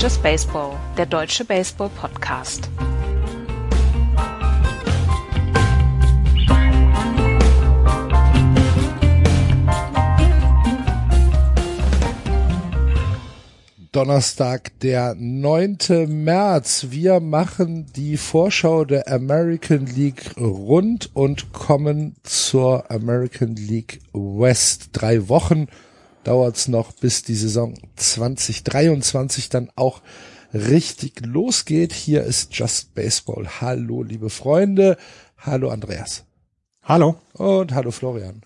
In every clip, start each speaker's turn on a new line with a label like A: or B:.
A: Just Baseball, der deutsche Baseball-Podcast.
B: Donnerstag, der 9. März. Wir machen die Vorschau der American League rund und kommen zur American League West. Drei Wochen dauert's noch, bis die Saison 2023 dann auch richtig losgeht. Hier ist Just Baseball. Hallo, liebe Freunde. Hallo, Andreas.
C: Hallo.
B: Und hallo, Florian.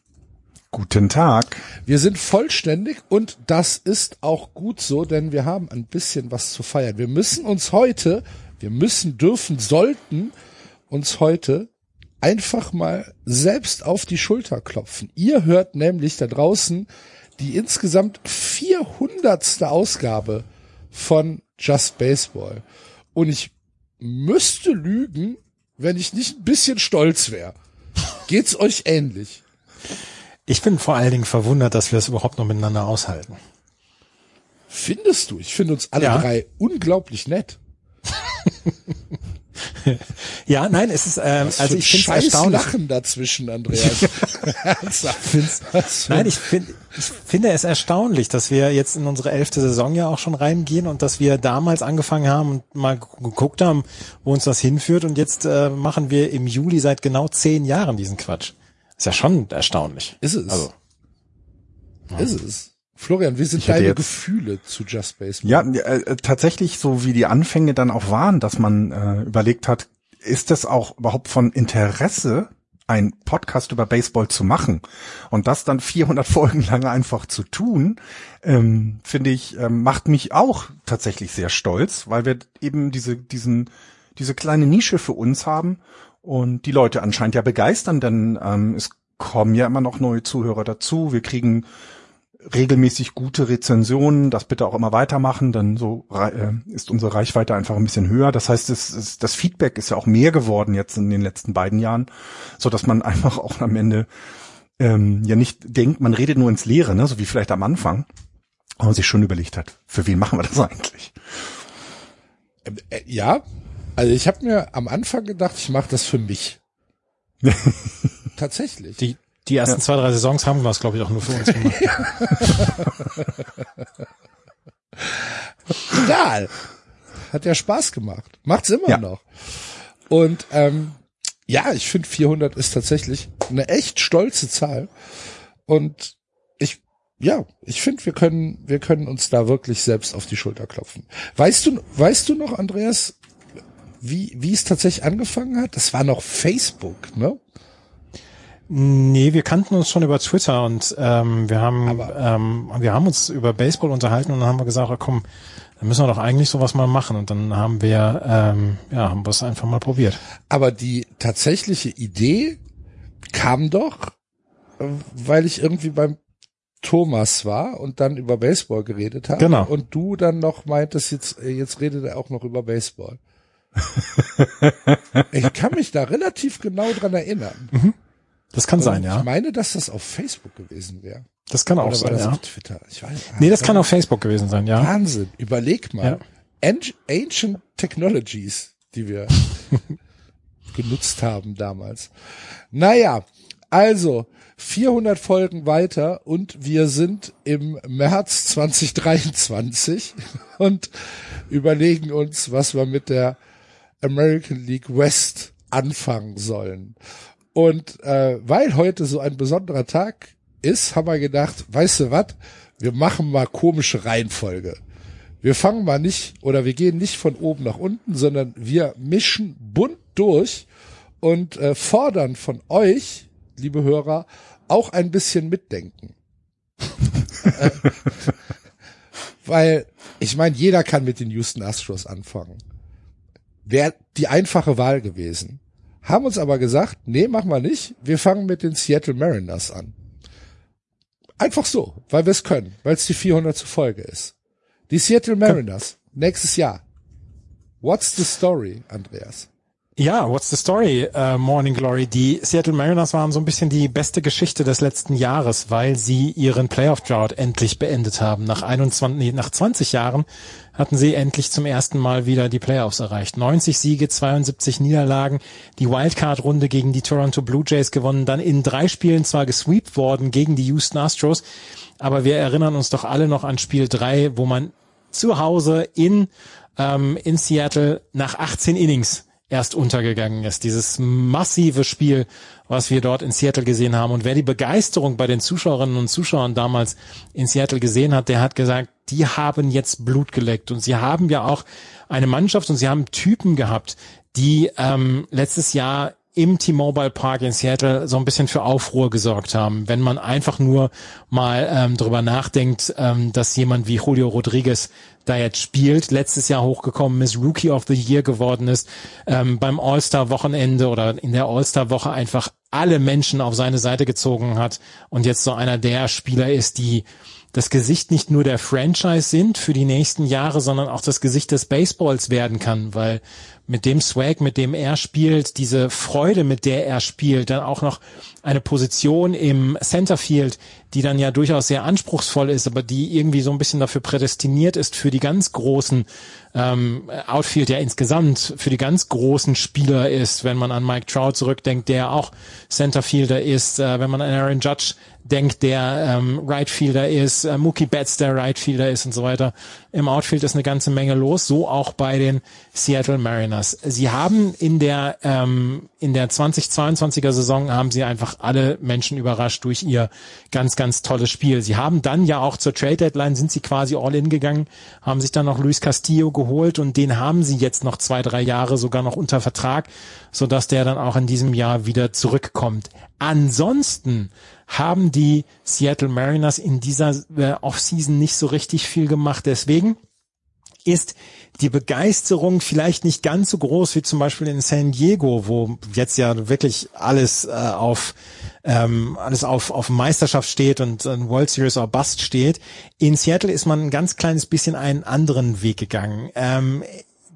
C: Guten Tag.
B: Wir sind vollständig und das ist auch gut so, denn wir haben ein bisschen was zu feiern. Wir müssen uns heute, wir müssen, dürfen, sollten uns heute einfach mal selbst auf die Schulter klopfen. Ihr hört nämlich da draußen die insgesamt 400. Ausgabe von Just Baseball. Und ich müsste lügen, wenn ich nicht ein bisschen stolz wäre. Geht's euch ähnlich?
C: Ich bin vor allen Dingen verwundert, dass wir es überhaupt noch miteinander aushalten.
B: Findest du? Ich finde uns alle
C: Ja.
B: drei unglaublich nett.
C: Ja, nein, es ist, ähm,
B: Was
C: also ich finde es erstaunlich.
B: Lachen dazwischen, Andreas.
C: Nein,
B: ein-
C: ich finde, ich finde es erstaunlich, dass wir jetzt in unsere elfte Saison ja auch schon reingehen und dass wir damals angefangen haben und mal gu- geguckt haben, wo uns das hinführt und jetzt äh, machen wir im Juli seit genau zehn Jahren diesen Quatsch. Ist ja schon erstaunlich.
B: Ist es.
C: Also,
B: Ist es. Florian, wie sind deine Gefühle zu Just Baseball?
D: Ja, äh, tatsächlich so wie die Anfänge dann auch waren, dass man äh, überlegt hat, ist es auch überhaupt von Interesse, ein Podcast über Baseball zu machen und das dann 400 Folgen lang einfach zu tun, ähm, finde ich, ähm, macht mich auch tatsächlich sehr stolz, weil wir eben diese, diesen, diese kleine Nische für uns haben und die Leute anscheinend ja begeistern, denn ähm, es kommen ja immer noch neue Zuhörer dazu. Wir kriegen regelmäßig gute Rezensionen, das bitte auch immer weitermachen, dann so äh, ist unsere Reichweite einfach ein bisschen höher. Das heißt, es, es, das Feedback ist ja auch mehr geworden jetzt in den letzten beiden Jahren, so dass man einfach auch am Ende ähm, ja nicht denkt, man redet nur ins Leere, ne, so wie vielleicht am Anfang, aber man sich schon überlegt hat, für wen machen wir das eigentlich?
B: Äh, ja, also ich habe mir am Anfang gedacht, ich mache das für mich. Tatsächlich.
C: die, die ersten zwei, drei Saisons haben wir es, glaube ich, auch nur für uns gemacht.
B: Egal. Hat ja Spaß gemacht. Macht's immer
D: Ja.
B: noch. Und ähm, ja, ich finde 400 ist tatsächlich eine echt stolze Zahl. Und ich, ja, ich finde, wir können, wir können uns da wirklich selbst auf die Schulter klopfen. Weißt du, weißt du noch, Andreas, wie, wie es tatsächlich angefangen hat? Das war noch Facebook, ne?
C: Nee, wir kannten uns schon über Twitter und ähm, wir haben
B: Aber-
C: ähm, wir haben uns über Baseball unterhalten und dann haben wir gesagt, ah, komm, dann müssen wir doch eigentlich sowas mal machen und dann haben wir ähm, ja haben wir es einfach mal probiert.
B: Aber die tatsächliche Idee kam doch, äh, weil ich irgendwie beim Thomas war und dann über Baseball geredet habe.
C: Genau.
B: Und du dann noch meintest, jetzt, äh, jetzt redet er auch noch über Baseball. ich kann mich da relativ genau dran erinnern.
C: Das kann sein,
B: Und
C: ja.
B: Ich meine, dass das auf Facebook gewesen wäre.
C: Das kann auch
B: Oder
C: sein, ja.
B: auf Twitter? Ich weiß,
C: Nee, das kann auf Facebook gewesen sein, ja.
B: Wahnsinn. Überleg mal.
C: Ja.
B: An- Ancient Technologies, die wir genutzt haben damals. Naja, also 400 Folgen weiter und wir sind im März 2023 und überlegen uns, was wir mit der American League West anfangen sollen. Und äh, weil heute so ein besonderer Tag ist, haben wir gedacht, weißt du was, wir machen mal komische Reihenfolge. Wir fangen mal nicht oder wir gehen nicht von oben nach unten, sondern wir mischen bunt durch und äh, fordern von euch, liebe Hörer, auch ein bisschen mitdenken. äh, weil ich meine, jeder kann mit den Houston Astros anfangen. Wäre die einfache Wahl gewesen. Haben uns aber gesagt, nee, machen wir nicht. Wir fangen mit den Seattle Mariners an. Einfach so, weil wir es können, weil es die 400 Folge ist. Die Seattle Mariners, nächstes Jahr. What's the story, Andreas?
C: Ja, what's the story, uh, Morning Glory? Die Seattle Mariners waren so ein bisschen die beste Geschichte des letzten Jahres, weil sie ihren Playoff-Drought endlich beendet haben. Nach 21, nee, nach 20 Jahren hatten sie endlich zum ersten Mal wieder die Playoffs erreicht. 90 Siege, 72 Niederlagen, die Wildcard-Runde gegen die Toronto Blue Jays gewonnen, dann in drei Spielen zwar gesweept worden gegen die Houston Astros, aber wir erinnern uns doch alle noch an Spiel 3, wo man zu Hause in, ähm, in Seattle nach 18 Innings erst untergegangen ist. Dieses massive Spiel, was wir dort in Seattle gesehen haben. Und wer die Begeisterung bei den Zuschauerinnen und Zuschauern damals in Seattle gesehen hat, der hat gesagt, die haben jetzt Blut geleckt. Und sie haben ja auch eine Mannschaft und sie haben Typen gehabt, die ähm, letztes Jahr im T-Mobile Park in Seattle so ein bisschen für Aufruhr gesorgt haben. Wenn man einfach nur mal ähm, drüber nachdenkt, ähm, dass jemand wie Julio Rodriguez da jetzt spielt, letztes Jahr hochgekommen ist, Rookie of the Year geworden ist, ähm, beim All-Star-Wochenende oder in der All-Star-Woche einfach alle Menschen auf seine Seite gezogen hat und jetzt so einer der Spieler ist, die das Gesicht nicht nur der Franchise sind für die nächsten Jahre, sondern auch das Gesicht des Baseballs werden kann, weil mit dem Swag, mit dem er spielt, diese Freude, mit der er spielt, dann auch noch eine Position im Centerfield, die dann ja durchaus sehr anspruchsvoll ist, aber die irgendwie so ein bisschen dafür prädestiniert ist für die ganz großen ähm, Outfield ja insgesamt für die ganz großen Spieler ist, wenn man an Mike Trout zurückdenkt, der auch Centerfielder ist, äh, wenn man an Aaron Judge denkt, der ähm, Rightfielder ist, äh, Mookie Betts, der Rightfielder ist und so weiter. Im Outfield ist eine ganze Menge los, so auch bei den Seattle Mariners. Sie haben in der ähm, in der 2022er Saison haben sie einfach alle Menschen überrascht durch ihr ganz ganz tolles Spiel. Sie haben dann ja auch zur Trade Deadline sind sie quasi all in gegangen, haben sich dann noch Luis Castillo geholt und den haben sie jetzt noch zwei drei Jahre sogar noch unter Vertrag, so dass der dann auch in diesem Jahr wieder zurückkommt. Ansonsten haben die Seattle Mariners in dieser äh, Offseason nicht so richtig viel gemacht. Deswegen ist die Begeisterung vielleicht nicht ganz so groß wie zum Beispiel in San Diego, wo jetzt ja wirklich alles äh, auf ähm, alles auf auf Meisterschaft steht und ein World Series or Bust steht. In Seattle ist man ein ganz kleines bisschen einen anderen Weg gegangen. Ähm,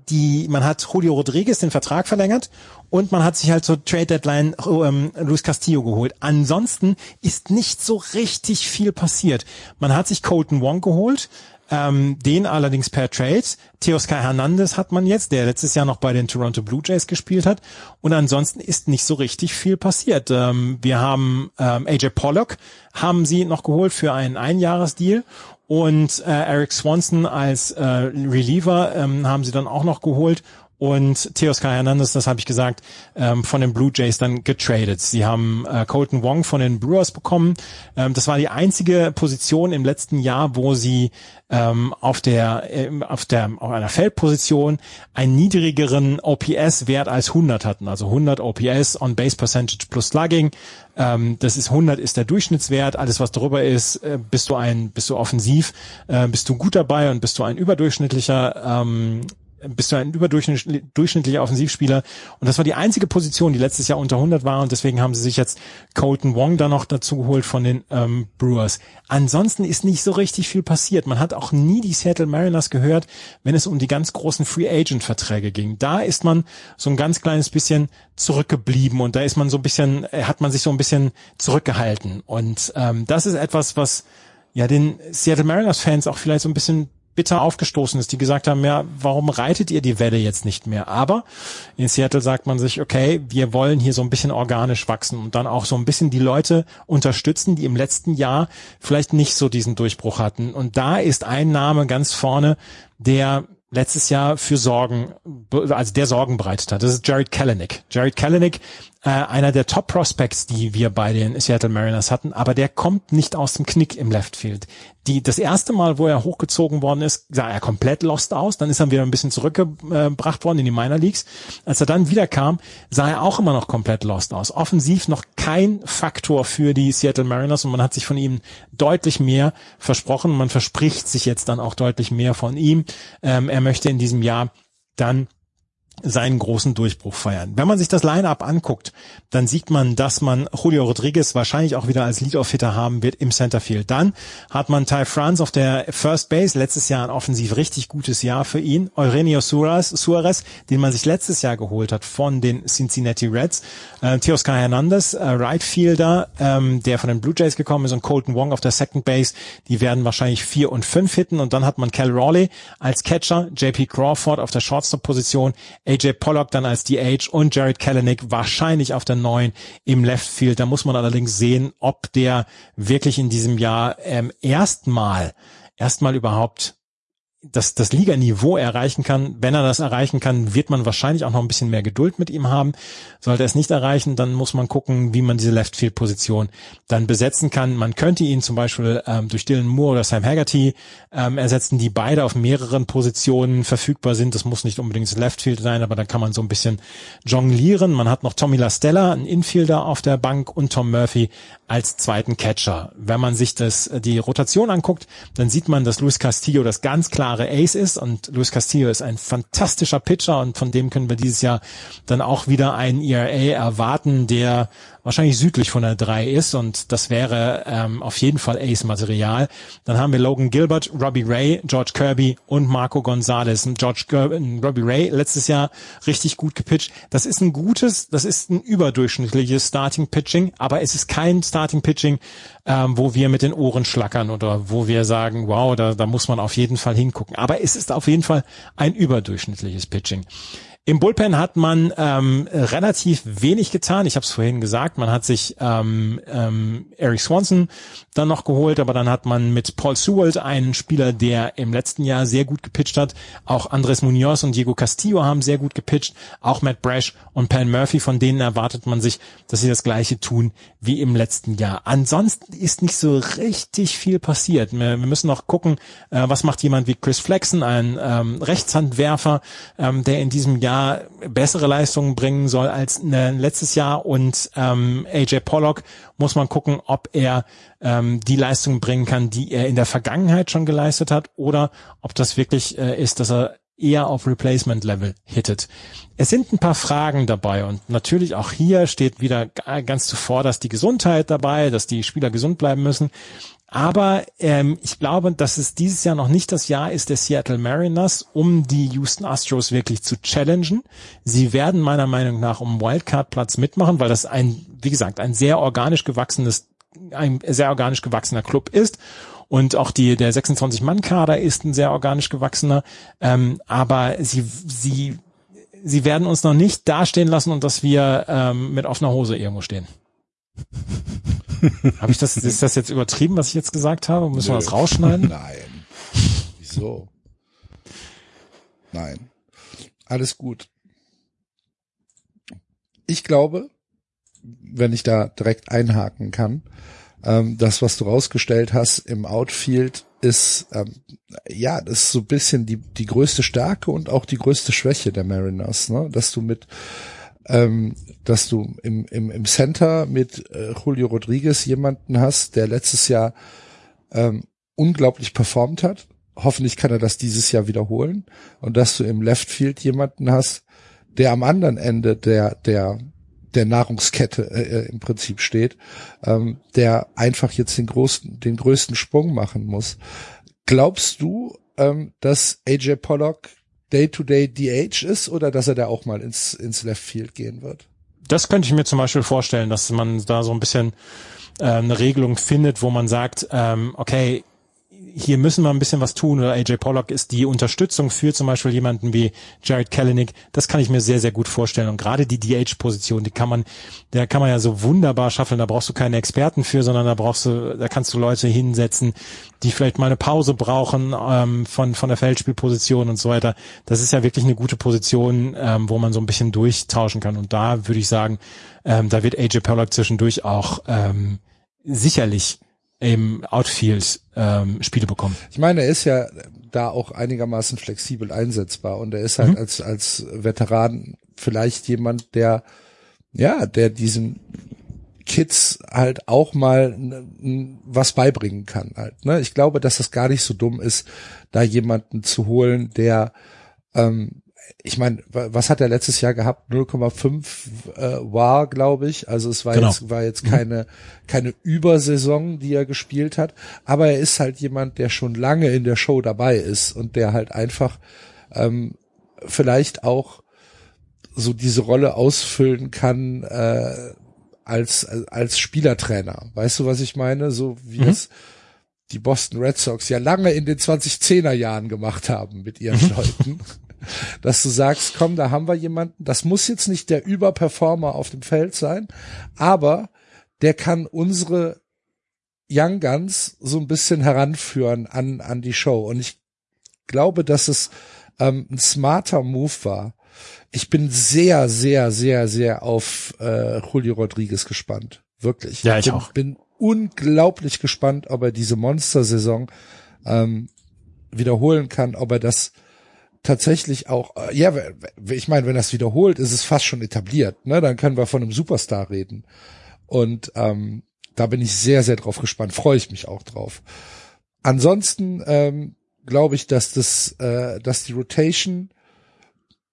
C: die, man hat Julio Rodriguez den Vertrag verlängert und man hat sich halt zur Trade Deadline ähm, Luis Castillo geholt. Ansonsten ist nicht so richtig viel passiert. Man hat sich Colton Wong geholt, ähm, den allerdings per Trade. Teoscar Hernandez hat man jetzt, der letztes Jahr noch bei den Toronto Blue Jays gespielt hat. Und ansonsten ist nicht so richtig viel passiert. Ähm, wir haben ähm, AJ Pollock haben sie noch geholt für einen Einjahresdeal und äh, Eric Swanson als äh, Reliever ähm, haben sie dann auch noch geholt und Teoscar Hernandez, das habe ich gesagt, ähm, von den Blue Jays dann getradet. Sie haben äh, Colton Wong von den Brewers bekommen. Ähm, das war die einzige Position im letzten Jahr, wo sie ähm, auf der äh, auf der auf einer Feldposition einen niedrigeren OPS-Wert als 100 hatten, also 100 OPS on Base Percentage plus Slugging. Ähm, das ist 100 ist der Durchschnittswert. Alles was darüber ist, äh, bist du ein bist du offensiv, äh, bist du gut dabei und bist du ein überdurchschnittlicher ähm, bist du ein überdurchschnittlicher Offensivspieler. Und das war die einzige Position, die letztes Jahr unter 100 war. Und deswegen haben sie sich jetzt Colton Wong da noch dazu geholt von den ähm, Brewers. Ansonsten ist nicht so richtig viel passiert. Man hat auch nie die Seattle Mariners gehört, wenn es um die ganz großen Free Agent Verträge ging. Da ist man so ein ganz kleines bisschen zurückgeblieben und da ist man so ein bisschen, äh, hat man sich so ein bisschen zurückgehalten. Und ähm, das ist etwas, was ja den Seattle Mariners Fans auch vielleicht so ein bisschen bitter aufgestoßen ist, die gesagt haben, ja, warum reitet ihr die Welle jetzt nicht mehr? Aber in Seattle sagt man sich, okay, wir wollen hier so ein bisschen organisch wachsen und dann auch so ein bisschen die Leute unterstützen, die im letzten Jahr vielleicht nicht so diesen Durchbruch hatten. Und da ist ein Name ganz vorne, der letztes Jahr für Sorgen, also der Sorgen bereitet hat. Das ist Jared Kalanick. Jared Kalanick äh, einer der Top Prospects, die wir bei den Seattle Mariners hatten, aber der kommt nicht aus dem Knick im Left Field. Die, das erste Mal, wo er hochgezogen worden ist, sah er komplett lost aus, dann ist er wieder ein bisschen zurückgebracht worden in die Minor Leagues. Als er dann wieder kam, sah er auch immer noch komplett lost aus. Offensiv noch kein Faktor für die Seattle Mariners und man hat sich von ihm deutlich mehr versprochen. Man verspricht sich jetzt dann auch deutlich mehr von ihm. Ähm, er möchte in diesem Jahr dann seinen großen Durchbruch feiern. Wenn man sich das Line-Up anguckt, dann sieht man, dass man Julio Rodriguez wahrscheinlich auch wieder als Lead-Off-Hitter haben wird im Centerfield. Dann hat man Ty France auf der First Base, letztes Jahr ein offensiv richtig gutes Jahr für ihn. Eugenio Suarez, Suarez den man sich letztes Jahr geholt hat von den Cincinnati Reds. Äh, Teoscar Hernandez, äh, Right Fielder, ähm, der von den Blue Jays gekommen ist und Colton Wong auf der Second Base, die werden wahrscheinlich vier und fünf hitten. Und dann hat man Cal Raleigh als Catcher, JP Crawford auf der Shortstop-Position, AJ Pollock dann als DH und Jared Kalanick wahrscheinlich auf der neuen im Left Field. Da muss man allerdings sehen, ob der wirklich in diesem Jahr ähm, erstmal erstmal überhaupt das, das Liganiveau erreichen kann. Wenn er das erreichen kann, wird man wahrscheinlich auch noch ein bisschen mehr Geduld mit ihm haben. Sollte er es nicht erreichen, dann muss man gucken, wie man diese Left-Field-Position dann besetzen kann. Man könnte ihn zum Beispiel ähm, durch Dylan Moore oder Sam Haggerty ähm, ersetzen, die beide auf mehreren Positionen verfügbar sind. Das muss nicht unbedingt das Left-Field sein, aber dann kann man so ein bisschen jonglieren. Man hat noch Tommy LaStella, ein Infielder auf der Bank und Tom Murphy als zweiten Catcher. Wenn man sich das, die Rotation anguckt, dann sieht man, dass Luis Castillo das ganz klare Ace ist. Und Luis Castillo ist ein fantastischer Pitcher. Und von dem können wir dieses Jahr dann auch wieder einen ERA erwarten, der wahrscheinlich südlich von der 3 ist und das wäre ähm, auf jeden Fall Ace-Material. Dann haben wir Logan Gilbert, Robbie Ray, George Kirby und Marco Gonzalez. George Kirby, Robbie Ray letztes Jahr richtig gut gepitcht. Das ist ein gutes, das ist ein überdurchschnittliches Starting-Pitching, aber es ist kein Starting-Pitching, ähm, wo wir mit den Ohren schlackern oder wo wir sagen, wow, da, da muss man auf jeden Fall hingucken. Aber es ist auf jeden Fall ein überdurchschnittliches Pitching. Im Bullpen hat man ähm, relativ wenig getan. Ich habe es vorhin gesagt, man hat sich ähm, ähm, Eric Swanson dann noch geholt, aber dann hat man mit Paul Sewell einen Spieler, der im letzten Jahr sehr gut gepitcht hat. Auch Andres Munoz und Diego Castillo haben sehr gut gepitcht. Auch Matt Brash und Pan Murphy, von denen erwartet man sich, dass sie das gleiche tun wie im letzten Jahr. Ansonsten ist nicht so richtig viel passiert. Wir, wir müssen noch gucken, äh, was macht jemand wie Chris Flexen, ein ähm, Rechtshandwerfer, ähm, der in diesem Jahr Jahr bessere Leistungen bringen soll als ne, letztes Jahr und ähm, AJ Pollock muss man gucken, ob er ähm, die Leistungen bringen kann, die er in der Vergangenheit schon geleistet hat oder ob das wirklich äh, ist, dass er eher auf Replacement Level hittet. Es sind ein paar Fragen dabei und natürlich auch hier steht wieder ganz zuvor, dass die Gesundheit dabei, dass die Spieler gesund bleiben müssen. Aber ähm, ich glaube, dass es dieses Jahr noch nicht das Jahr ist der Seattle Mariners, um die Houston Astros wirklich zu challengen. Sie werden meiner Meinung nach um Wildcard-Platz mitmachen, weil das ein, wie gesagt, ein sehr organisch gewachsenes, ein sehr organisch gewachsener Club ist. Und auch die, der 26-Mann-Kader ist ein sehr organisch gewachsener. Ähm, aber sie, sie, sie werden uns noch nicht dastehen lassen und dass wir ähm, mit offener Hose irgendwo stehen. habe ich das, ist das jetzt übertrieben, was ich jetzt gesagt habe? Müssen Nö. wir das rausschneiden?
B: Nein. Wieso? Nein. Alles gut. Ich glaube, wenn ich da direkt einhaken kann, ähm, das, was du rausgestellt hast im Outfield, ist ähm, ja, das ist so ein bisschen die die größte Stärke und auch die größte Schwäche der Mariners, ne? Dass du mit ähm, dass du im, im, im Center mit äh, Julio Rodriguez jemanden hast, der letztes Jahr ähm, unglaublich performt hat. Hoffentlich kann er das dieses Jahr wiederholen. Und dass du im Left Field jemanden hast, der am anderen Ende der, der, der Nahrungskette äh, äh im Prinzip steht, ähm, der einfach jetzt den großen, den größten Sprung machen muss. Glaubst du, ähm, dass AJ Pollock Day-to-Day DH ist oder dass er da auch mal ins, ins Left Field gehen wird?
C: Das könnte ich mir zum Beispiel vorstellen, dass man da so ein bisschen äh, eine Regelung findet, wo man sagt, ähm, okay, hier müssen wir ein bisschen was tun oder AJ Pollock ist die Unterstützung für zum Beispiel jemanden wie Jared Kalinick. Das kann ich mir sehr, sehr gut vorstellen. Und gerade die DH-Position, die kann man, der kann man ja so wunderbar schaffen. Da brauchst du keine Experten für, sondern da brauchst du, da kannst du Leute hinsetzen, die vielleicht mal eine Pause brauchen ähm, von, von der Feldspielposition und so weiter. Das ist ja wirklich eine gute Position, ähm, wo man so ein bisschen durchtauschen kann. Und da würde ich sagen, ähm, da wird AJ Pollock zwischendurch auch ähm, sicherlich im Outfield ähm, Spiele bekommen.
B: Ich meine, er ist ja da auch einigermaßen flexibel einsetzbar und er ist halt mhm. als als Veteran vielleicht jemand, der ja, der diesen Kids halt auch mal was beibringen kann halt. Ne? Ich glaube, dass das gar nicht so dumm ist, da jemanden zu holen, der ähm, ich meine, was hat er letztes Jahr gehabt? 0,5 äh, war, glaube ich. Also es war
C: Genau.
B: jetzt war jetzt keine keine Übersaison, die er gespielt hat, aber er ist halt jemand, der schon lange in der Show dabei ist und der halt einfach ähm, vielleicht auch so diese Rolle ausfüllen kann äh, als als Spielertrainer. Weißt du, was ich meine? So wie
C: Mhm.
B: es die Boston Red Sox ja lange in den 2010er Jahren gemacht haben mit ihren Leuten. Dass du sagst, komm, da haben wir jemanden, das muss jetzt nicht der Überperformer auf dem Feld sein, aber der kann unsere Young Guns so ein bisschen heranführen an, an die Show. Und ich glaube, dass es ähm, ein smarter Move war. Ich bin sehr, sehr, sehr, sehr auf äh, Julio Rodriguez gespannt. Wirklich.
C: Ja, ich
B: bin,
C: auch.
B: bin unglaublich gespannt, ob er diese Monster-Saison ähm, wiederholen kann, ob er das tatsächlich auch, äh, ja, ich meine, wenn es wiederholt, ist es fast schon etabliert, ne? Dann können wir von einem Superstar reden. Und ähm, da bin ich sehr, sehr drauf gespannt, freue ich mich auch drauf. Ansonsten ähm, glaube ich, dass das, äh, dass die Rotation,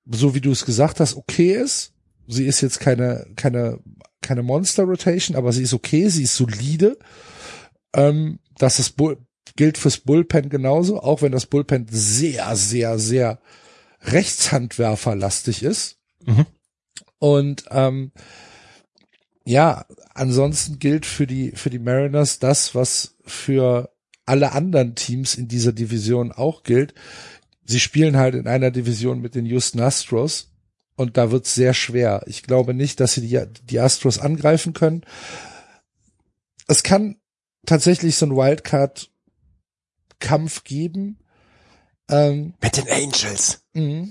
B: so wie du es gesagt hast, okay ist. Sie ist jetzt keine, keine, keine Monster Rotation, aber sie ist okay, sie ist solide. Ähm, dass es Bull gilt fürs Bullpen genauso, auch wenn das Bullpen sehr, sehr, sehr rechtshandwerferlastig ist.
C: Mhm.
B: Und ähm, ja, ansonsten gilt für die für die Mariners das, was für alle anderen Teams in dieser Division auch gilt. Sie spielen halt in einer Division mit den Houston Astros und da wird's sehr schwer. Ich glaube nicht, dass sie die, die Astros angreifen können. Es kann tatsächlich so ein Wildcard-Kampf geben. Ähm,
C: Mit den Angels.
B: mh,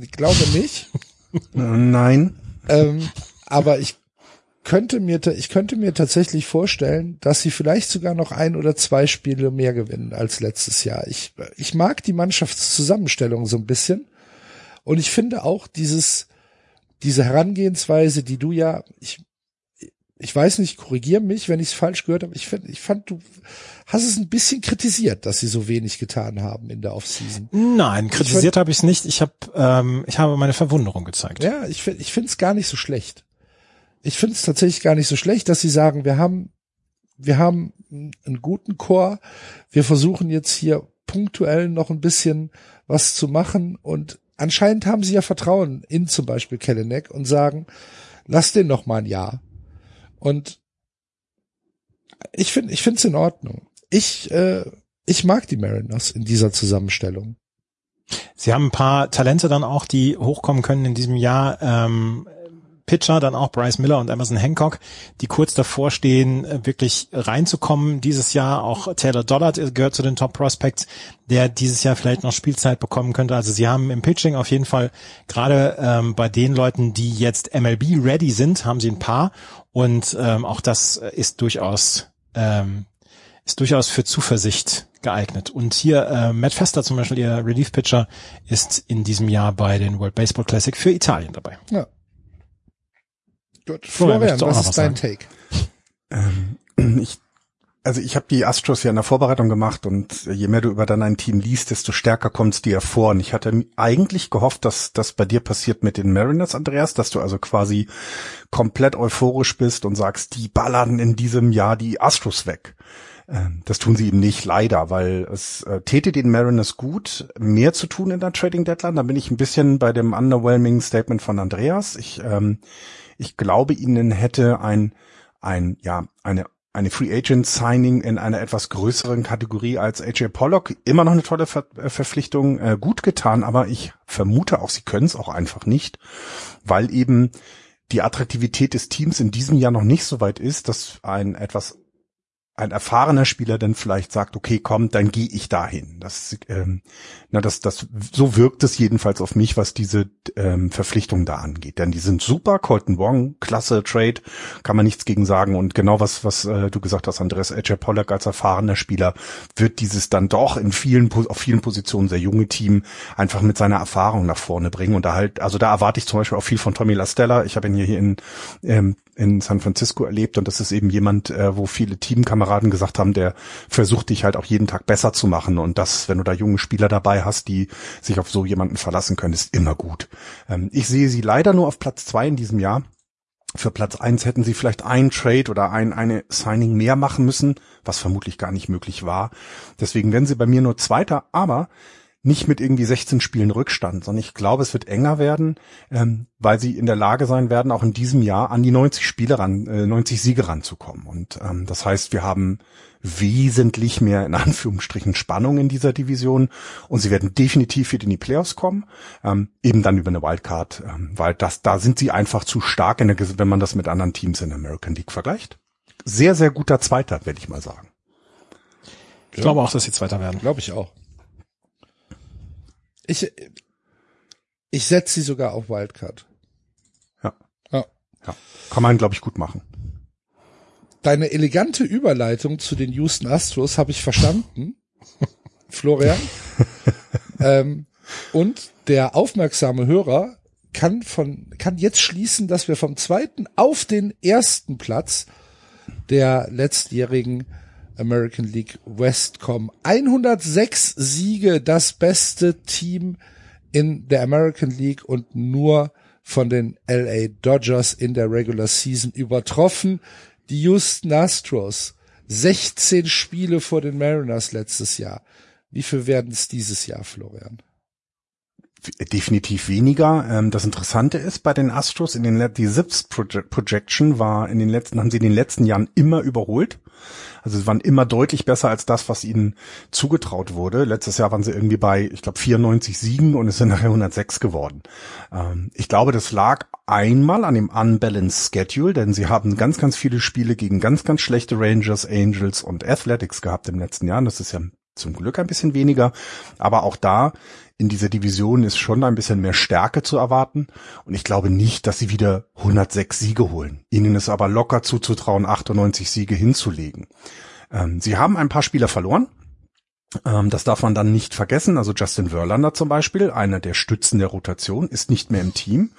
B: ich glaube nicht.
D: Nein.
B: ähm, aber ich könnte mir, ich könnte mir tatsächlich vorstellen, dass sie vielleicht sogar noch ein oder zwei Spiele mehr gewinnen als letztes Jahr. Ich, ich mag die Mannschaftszusammenstellung so ein bisschen. Und ich finde auch dieses, diese Herangehensweise, die du ja, ich, ich weiß nicht, korrigier mich, wenn ich es falsch gehört habe. Ich finde, ich fand, du hast es ein bisschen kritisiert, dass sie so wenig getan haben in der Offseason.
C: Nein, kritisiert habe ich es nicht. Ich habe ähm, ich habe meine Verwunderung gezeigt.
B: Ja, ich finde ich finde es gar nicht so schlecht. Ich finde es tatsächlich gar nicht so schlecht, dass sie sagen, wir haben wir haben einen guten Chor, wir versuchen jetzt hier punktuell noch ein bisschen was zu machen und anscheinend haben sie ja Vertrauen in zum Beispiel Kelleneck und sagen, lass den noch mal ein Jahr. Und ich finde ich finde es in Ordnung. Ich äh, ich mag die Mariners in dieser Zusammenstellung.
C: Sie haben ein paar Talente dann auch, die hochkommen können in diesem Jahr. Ähm, Pitcher, dann auch Bryce Miller und Emerson Hancock, die kurz davor stehen, äh, wirklich reinzukommen dieses Jahr. Auch Taylor Dollard gehört zu den Top Prospects, der dieses Jahr vielleicht noch Spielzeit bekommen könnte. Also sie haben im Pitching auf jeden Fall gerade ähm, bei den Leuten, die jetzt MLB ready sind, haben sie ein paar und ähm, auch das ist durchaus ähm, ist durchaus für Zuversicht geeignet. Und hier äh, Matt Fester zum Beispiel, ihr Relief-Pitcher, ist in diesem Jahr bei den World Baseball Classic für Italien dabei.
B: Ja. Gut.
C: Florian,
B: Florian, was ist dein
C: sagen?
B: Take?
D: Ähm, ich, also ich habe die Astros ja in der Vorbereitung gemacht und je mehr du über dann ein Team liest, desto stärker kommt es dir vor. Und ich hatte eigentlich gehofft, dass das bei dir passiert mit den Mariners, Andreas, dass du also quasi komplett euphorisch bist und sagst, die ballern in diesem Jahr die Astros weg. Ähm, Das tun sie eben nicht, leider, weil es äh, täte den Mariners gut, mehr zu tun in der Trading Deadline. Da bin ich ein bisschen bei dem underwhelming Statement von Andreas. Ich, ähm, ich glaube, ihnen hätte ein, ein, ja, eine, eine Free Agent Signing in einer etwas größeren Kategorie als AJ Pollock. Immer noch eine tolle Ver äh, Verpflichtung äh, gut getan, aber ich vermute auch, sie können es auch einfach nicht, weil eben die Attraktivität des Teams in diesem Jahr noch nicht so weit ist, dass ein etwas ein erfahrener Spieler dann vielleicht sagt, okay, komm, dann gehe ich dahin. Das, ähm, na, das, das, so wirkt es jedenfalls auf mich, was diese ähm, Verpflichtung da angeht. Denn die sind super, Colton Wong, klasse Trade, kann man nichts gegen sagen. Und genau was, was äh, du gesagt hast, Andreas AJ Pollack als erfahrener Spieler, wird dieses dann doch in vielen, auf vielen Positionen sehr junge Team einfach mit seiner Erfahrung nach vorne bringen. Und da halt, also da erwarte ich zum Beispiel auch viel von Tommy LaStella. Ich habe ihn hier, hier in ähm, in San Francisco erlebt und das ist eben jemand, äh, wo viele Teamkameraden gesagt haben, der versucht dich halt auch jeden Tag besser zu machen und das, wenn du da junge Spieler dabei hast, die sich auf so jemanden verlassen können, ist immer gut. Ähm, ich sehe sie leider nur auf Platz zwei in diesem Jahr. Für Platz eins hätten sie vielleicht einen Trade oder ein eine Signing mehr machen müssen, was vermutlich gar nicht möglich war. Deswegen werden sie bei mir nur Zweiter, aber nicht mit irgendwie 16 Spielen Rückstand, sondern ich glaube, es wird enger werden, ähm, weil sie in der Lage sein werden, auch in diesem Jahr an die 90 Spiele ran, äh, 90 Siege ranzukommen. Und ähm, das heißt, wir haben wesentlich mehr in Anführungsstrichen Spannung in dieser Division und sie werden definitiv wieder in die Playoffs kommen, ähm, eben dann über eine Wildcard, ähm, weil das da sind sie einfach zu stark, in der, wenn man das mit anderen Teams in der American League vergleicht. Sehr, sehr guter Zweiter, werde ich mal sagen.
C: Ich glaube auch, dass sie Zweiter werden.
B: Glaube ich auch. Ich, ich setze sie sogar auf Wildcard.
D: Ja.
B: Ja.
D: Ja. Kann man, glaube ich, gut machen.
B: Deine elegante Überleitung zu den Houston Astros habe ich verstanden, Florian. ähm, und der aufmerksame Hörer kann von kann jetzt schließen, dass wir vom zweiten auf den ersten Platz der letztjährigen American League West kommen. 106 Siege, das beste Team in der American League und nur von den LA Dodgers in der Regular Season übertroffen. Die Houston Astros 16 Spiele vor den Mariners letztes Jahr. Wie viel werden es dieses Jahr, Florian?
D: Definitiv weniger. Ähm, das Interessante ist bei den Astros in den die Zips Projection war in den letzten haben sie in den letzten Jahren immer überholt. Also sie waren immer deutlich besser als das, was ihnen zugetraut wurde. Letztes Jahr waren sie irgendwie bei, ich glaube, 94 Siegen und es sind nachher 106 geworden. Ähm, ich glaube, das lag einmal an dem unbalanced Schedule, denn sie haben ganz, ganz viele Spiele gegen ganz, ganz schlechte Rangers, Angels und Athletics gehabt im letzten Jahr. Das ist ja zum Glück ein bisschen weniger. Aber auch da in dieser Division ist schon ein bisschen mehr Stärke zu erwarten. Und ich glaube nicht, dass sie wieder 106 Siege holen. Ihnen ist aber locker zuzutrauen, 98 Siege hinzulegen. Ähm, sie haben ein paar Spieler verloren. Ähm, das darf man dann nicht vergessen. Also Justin Verlander zum Beispiel, einer der Stützen der Rotation, ist nicht mehr im Team.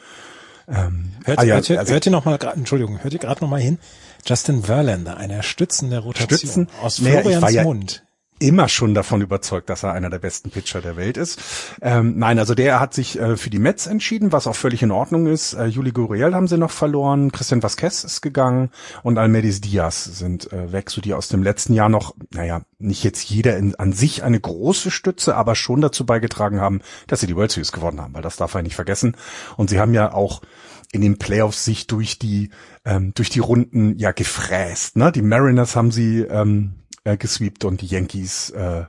C: Ähm, hört, ah ja, hört, also, hört ihr noch mal, Entschuldigung, hört ihr gerade noch mal hin? Justin Verlander, einer Stützen der Rotation
D: Stützen,
C: aus Florians
D: ja,
C: Mund
D: immer schon davon überzeugt, dass er einer der besten Pitcher der Welt ist. Ähm, nein, also der hat sich äh, für die Mets entschieden, was auch völlig in Ordnung ist. Äh, Juli Gurriel haben sie noch verloren, Christian Vasquez ist gegangen und Almedis Diaz sind äh, weg, so die aus dem letzten Jahr noch, naja, nicht jetzt jeder in, an sich eine große Stütze, aber schon dazu beigetragen haben, dass sie die World Series gewonnen haben, weil das darf er nicht vergessen. Und sie haben ja auch in den Playoffs sich durch die ähm, durch die Runden ja gefräst. Ne? Die Mariners haben sie ähm, äh, gesweept und die Yankees äh,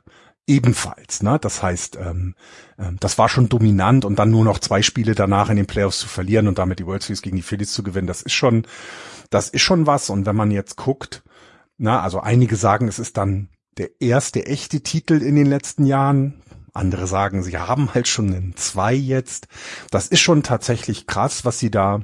D: ebenfalls. Ne? Das heißt, ähm, ähm, das war schon dominant und dann nur noch zwei Spiele danach in den Playoffs zu verlieren und damit die World Series gegen die Phillies zu gewinnen, das ist schon, das ist schon was. Und wenn man jetzt guckt, na, also einige sagen, es ist dann der erste echte Titel in den letzten Jahren. Andere sagen, sie haben halt schon einen zwei jetzt. Das ist schon tatsächlich krass, was sie da äh,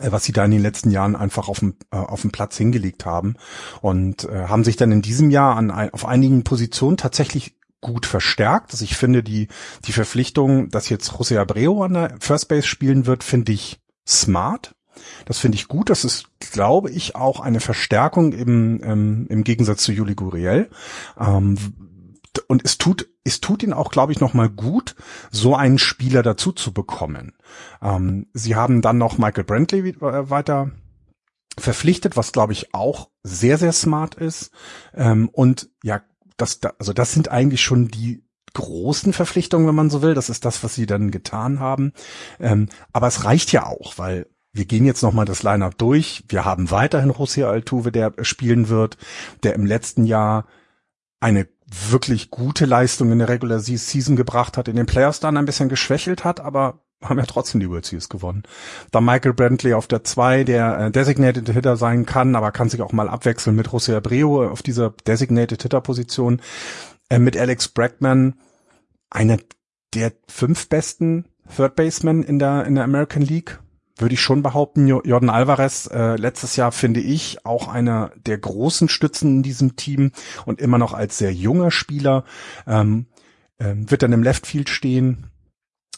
D: was sie da in den letzten Jahren einfach auf dem, äh, auf dem Platz hingelegt haben und äh, haben sich dann in diesem Jahr an, auf einigen Positionen tatsächlich gut verstärkt. Also ich finde die, die Verpflichtung, dass jetzt José Abreu an der First Base spielen wird, finde ich smart. Das finde ich gut. Das ist, glaube ich, auch eine Verstärkung im, im, im Gegensatz zu Juli Guriel. Ähm, und es tut, es tut ihnen auch, glaube ich, noch mal gut, so einen Spieler dazu zu bekommen. Ähm, sie haben dann noch Michael Brantley äh, weiter verpflichtet, was glaube ich auch sehr, sehr smart ist. Ähm, und ja, das, also das sind eigentlich schon die großen Verpflichtungen, wenn man so will. Das ist das, was sie dann getan haben. Ähm, aber es reicht ja auch, weil wir gehen jetzt nochmal das Lineup durch. Wir haben weiterhin José Altuve, der spielen wird, der im letzten Jahr eine wirklich gute Leistung in der Regular Season gebracht hat, in den Playoffs dann ein bisschen geschwächelt hat, aber haben ja trotzdem die World Series gewonnen. Da Michael Brantley auf der 2, der äh, Designated Hitter sein kann, aber kann sich auch mal abwechseln mit José Abreu auf dieser Designated Hitter Position, äh, mit Alex Bregman, einer der fünf besten Third Basemen in der, in der American League würde ich schon behaupten, Jordan Alvarez äh, letztes Jahr finde ich auch einer der großen Stützen in diesem Team und immer noch als sehr junger Spieler ähm, äh, wird dann im Left Field stehen.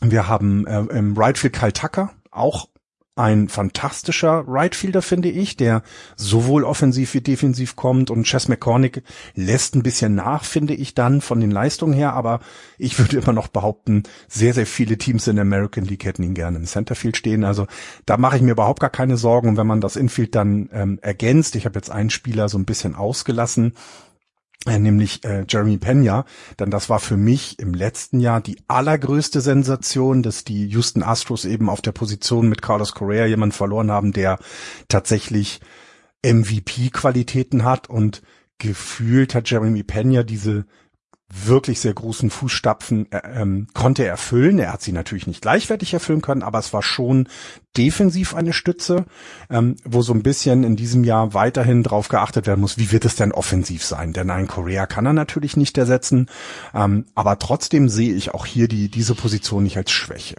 D: Wir haben äh, im Right Field Kyle Tucker, auch ein fantastischer Rightfielder, finde ich, der sowohl offensiv wie defensiv kommt. Und Chess McCormick lässt ein bisschen nach, finde ich dann von den Leistungen her, aber ich würde immer noch behaupten, sehr, sehr viele Teams in der American League hätten ihn gerne im Centerfield stehen, also da mache ich mir überhaupt gar keine Sorgen. Wenn man das Infield dann ähm, ergänzt, ich habe jetzt einen Spieler so ein bisschen ausgelassen, nämlich äh, Jeremy Pena, denn das war für mich im letzten Jahr die allergrößte Sensation, dass die Houston Astros eben auf der Position mit Carlos Correa jemanden verloren haben, der tatsächlich MVP-Qualitäten hat. Und gefühlt hat Jeremy Pena diese wirklich sehr großen Fußstapfen äh, ähm, konnte er erfüllen. Er hat sie natürlich nicht gleichwertig erfüllen können, aber es war schon defensiv eine Stütze, ähm, wo so ein bisschen in diesem Jahr weiterhin drauf geachtet werden muss, wie wird es denn offensiv sein? Denn ein Korea kann er natürlich nicht ersetzen, ähm, aber trotzdem sehe ich auch hier die, diese Position nicht als Schwäche.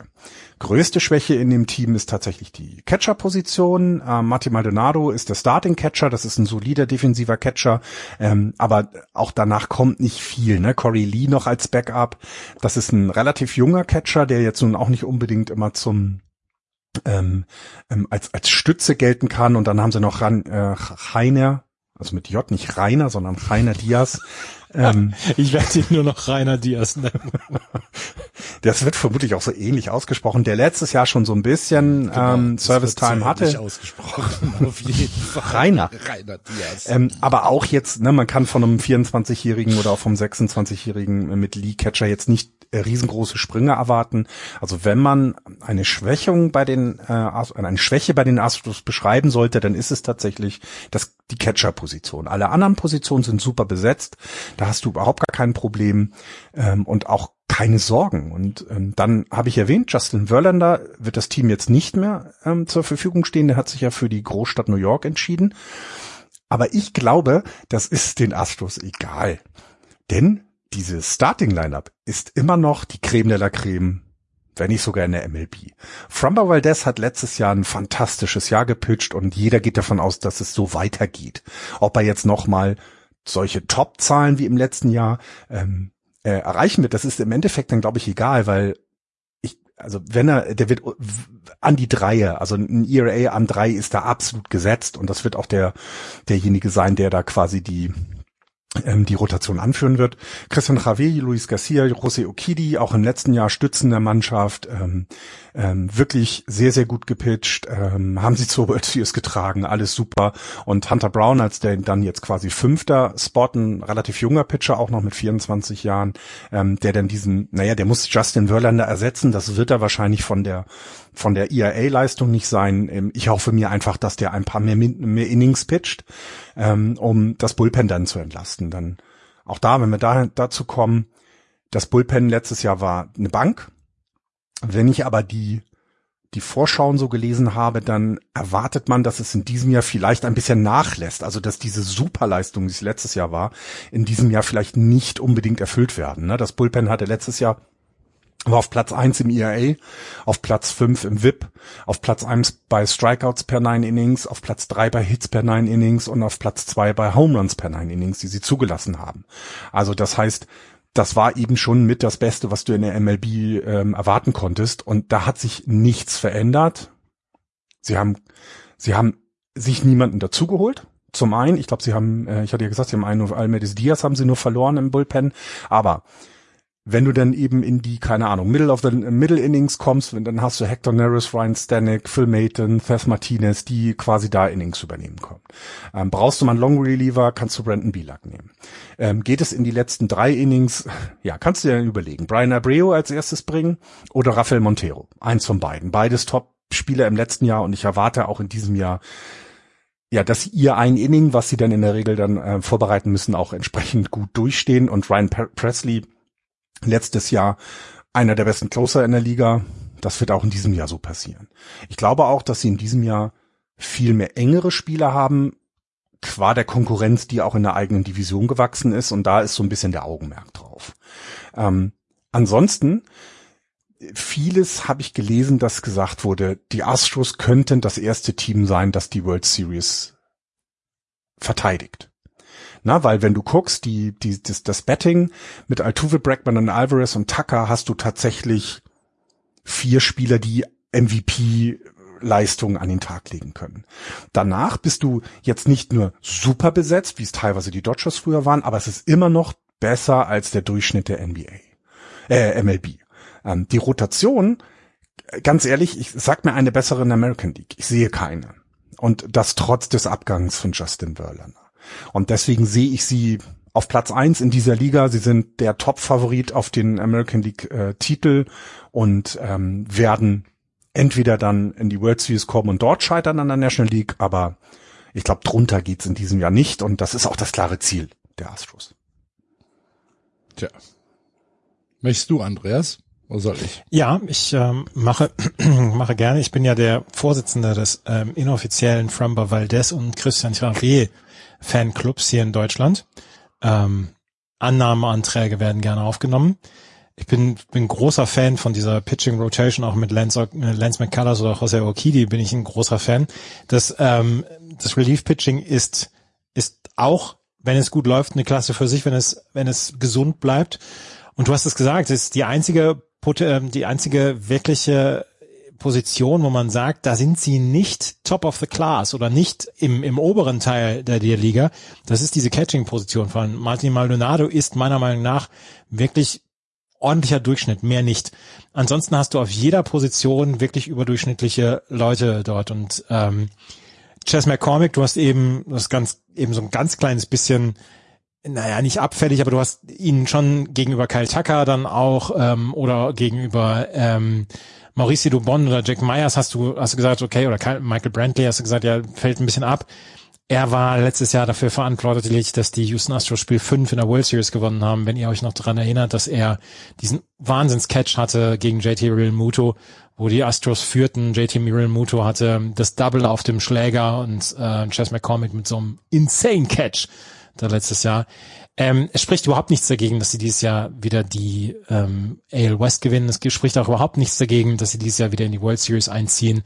D: Größte Schwäche in dem Team ist tatsächlich die Catcher-Position. Äh, Martin Maldonado ist der Starting-Catcher, das ist ein solider defensiver Catcher, ähm, aber auch danach kommt nicht viel. Ne? Corey Lee noch als Backup, das ist ein relativ junger Catcher, der jetzt nun auch nicht unbedingt immer zum ähm, ähm, als als Stütze gelten kann und dann haben sie noch Ran, äh, Heiner, also mit J nicht Rainer, sondern Rainer Diaz,
C: ähm, ich werde ihn nur noch Rainer Diaz nennen.
D: Das wird vermutlich auch so ähnlich ausgesprochen, der letztes Jahr schon so ein bisschen genau, ähm, Service Time so hatte.
B: ausgesprochen, auf jeden Fall.
D: Rainer.
B: Rainer Diaz.
D: Ähm, aber auch jetzt, ne, man kann von einem 24-Jährigen oder auch vom 26-Jährigen mit Lee Catcher jetzt nicht riesengroße Sprünge erwarten. Also wenn man eine Schwächung bei den äh, eine Schwäche bei den Astros beschreiben sollte, dann ist es tatsächlich das die Catcher-Position. Alle anderen Positionen sind super besetzt. Da hast du überhaupt gar kein Problem ähm, und auch keine Sorgen. Und ähm, dann habe ich erwähnt, Justin Verlander wird das Team jetzt nicht mehr ähm, zur Verfügung stehen. Der hat sich ja für die Großstadt New York entschieden. Aber ich glaube, das ist den Astros egal. Denn diese Starting Lineup ist immer noch die Creme de la Creme, wenn nicht sogar in der MLB. Fromber Valdez hat letztes Jahr ein fantastisches Jahr gepitcht und jeder geht davon aus, dass es so weitergeht. Ob er jetzt nochmal solche Top-Zahlen wie im letzten Jahr ähm, äh, erreichen wird, das ist im Endeffekt dann, glaube ich, egal, weil ich, also wenn er, der wird an die Dreie, also ein ERA an drei ist da absolut gesetzt und das wird auch der derjenige sein, der da quasi die die Rotation anführen wird. Christian Javier, Luis Garcia, José Okidi, auch im letzten Jahr Stützen der Mannschaft, ähm, ähm, wirklich sehr, sehr gut gepitcht, ähm, haben sie Series getragen, alles super. Und Hunter Brown als der dann jetzt quasi fünfter Spot, ein relativ junger Pitcher, auch noch mit 24 Jahren, ähm, der dann diesen, naja, der muss Justin Verlander ersetzen, das wird er wahrscheinlich von der von der IAA-Leistung nicht sein. Ähm, ich hoffe mir einfach, dass der ein paar mehr, mehr Innings pitcht, ähm, um das Bullpen dann zu entlasten. Dann auch da, wenn wir da, dazu kommen, das Bullpen letztes Jahr war eine Bank. Wenn ich aber die die Vorschauen so gelesen habe, dann erwartet man, dass es in diesem Jahr vielleicht ein bisschen nachlässt. Also dass diese Superleistung, die es letztes Jahr war, in diesem Jahr vielleicht nicht unbedingt erfüllt werden. Ne? Das Bullpen hatte letztes Jahr war auf Platz eins im ERA, auf Platz fünf im VIP, auf Platz eins bei Strikeouts per Nine Innings, auf Platz drei bei Hits per Nine Innings und auf Platz zwei bei Home Runs per Nine Innings, die sie zugelassen haben. Also das heißt, das war eben schon mit das Beste, was du in der MLB ähm, erwarten konntest und da hat sich nichts verändert. Sie haben, sie haben sich niemanden dazugeholt. Zum einen, ich glaube, sie haben, äh, ich hatte ja gesagt, sie haben einen Almedes Diaz haben sie nur verloren im Bullpen, aber wenn du dann eben in die, keine Ahnung, Middle of the Middle Innings kommst, dann hast du Hector Neris, Ryan Stanek, Phil Mayton, Theth Martinez, die quasi da Innings übernehmen können. Ähm, brauchst du mal einen Long Reliever, kannst du Brandon Bielak nehmen. Ähm, geht es in die letzten drei Innings, ja, kannst du dir dann überlegen. Brian Abreu als erstes bringen oder Rafael Montero. Eins von beiden. Beides Top-Spieler im letzten Jahr und ich erwarte auch in diesem Jahr ja, dass ihr ein Inning, was sie dann in der Regel dann äh, vorbereiten müssen, auch entsprechend gut durchstehen. Und Ryan Presley letztes Jahr einer der besten Closer in der Liga. Das wird auch in diesem Jahr so passieren. Ich glaube auch, dass sie in diesem Jahr viel mehr engere Spieler haben, qua der Konkurrenz, die auch in der eigenen Division gewachsen ist. Und da ist so ein bisschen der Augenmerk drauf. Ähm, ansonsten, vieles habe ich gelesen, dass gesagt wurde, die Astros könnten das erste Team sein, das die World Series verteidigt. Na, weil wenn du guckst, die, die, das, das Betting mit Altuve, Brackman und Alvarez und Tucker hast du tatsächlich vier Spieler, die MVP Leistungen an den Tag legen können. Danach bist du jetzt nicht nur super besetzt, wie es teilweise die Dodgers früher waren, aber es ist immer noch besser als der Durchschnitt der NBA, äh, MLB. Ähm, die Rotation, ganz ehrlich, ich sag mir eine bessere in der American League. Ich sehe keine. Und das trotz des Abgangs von Justin Verlander. Und deswegen sehe ich sie auf Platz eins in dieser Liga. Sie sind der Top-Favorit auf den American League äh, Titel und ähm, werden entweder dann in die World Series kommen und dort scheitern an der National League, aber ich glaube, drunter geht's in diesem Jahr nicht und das ist auch das klare Ziel der Astros.
B: Tja. Möchtest du, Andreas? Oder soll ich?
C: Ja, ich ähm, mache mache gerne. Ich bin ja der Vorsitzende des ähm, inoffiziellen Framba Valdez und Christian Javier Fanclubs hier in Deutschland. Ähm, Annahmeanträge werden gerne aufgenommen. Ich bin, bin großer Fan von dieser Pitching Rotation, auch mit Lance, äh, Lance McCullers oder Jose Urquidy bin ich ein großer Fan. Das, ähm, das Relief Pitching ist, ist auch, wenn es gut läuft, eine Klasse für sich, wenn es, wenn es gesund bleibt. Und du hast es gesagt, es ist die einzige, ähm, die einzige wirkliche Position, wo man sagt, da sind sie nicht top of the class oder nicht im, im oberen Teil der, der Liga. Das ist diese Catching-Position von Martin Maldonado ist meiner Meinung nach wirklich ordentlicher Durchschnitt, mehr nicht. Ansonsten hast du auf jeder Position wirklich überdurchschnittliche Leute dort und ähm, Chess McCormick, du hast eben das ganz eben so ein ganz kleines bisschen naja, nicht abfällig, aber du hast ihn schon gegenüber Kyle Tucker dann auch ähm, oder gegenüber ähm, Mauricio Dubon oder Jack Myers hast du, hast du gesagt, okay, oder Michael Brantley hast du gesagt, ja, fällt ein bisschen ab. Er war letztes Jahr dafür verantwortlich, dass die Houston Astros Spiel 5 in der World Series gewonnen haben. Wenn ihr euch noch daran erinnert, dass er diesen Wahnsinns-Catch hatte gegen JT Real Muto, wo die Astros führten. JT Real Muto hatte das Double auf dem Schläger und äh, Chess McCormick mit so einem insane Catch da letztes Jahr. Ähm, es spricht überhaupt nichts dagegen, dass sie dieses Jahr wieder die ähm, AL West gewinnen. Es spricht auch überhaupt nichts dagegen, dass sie dieses Jahr wieder in die World Series einziehen.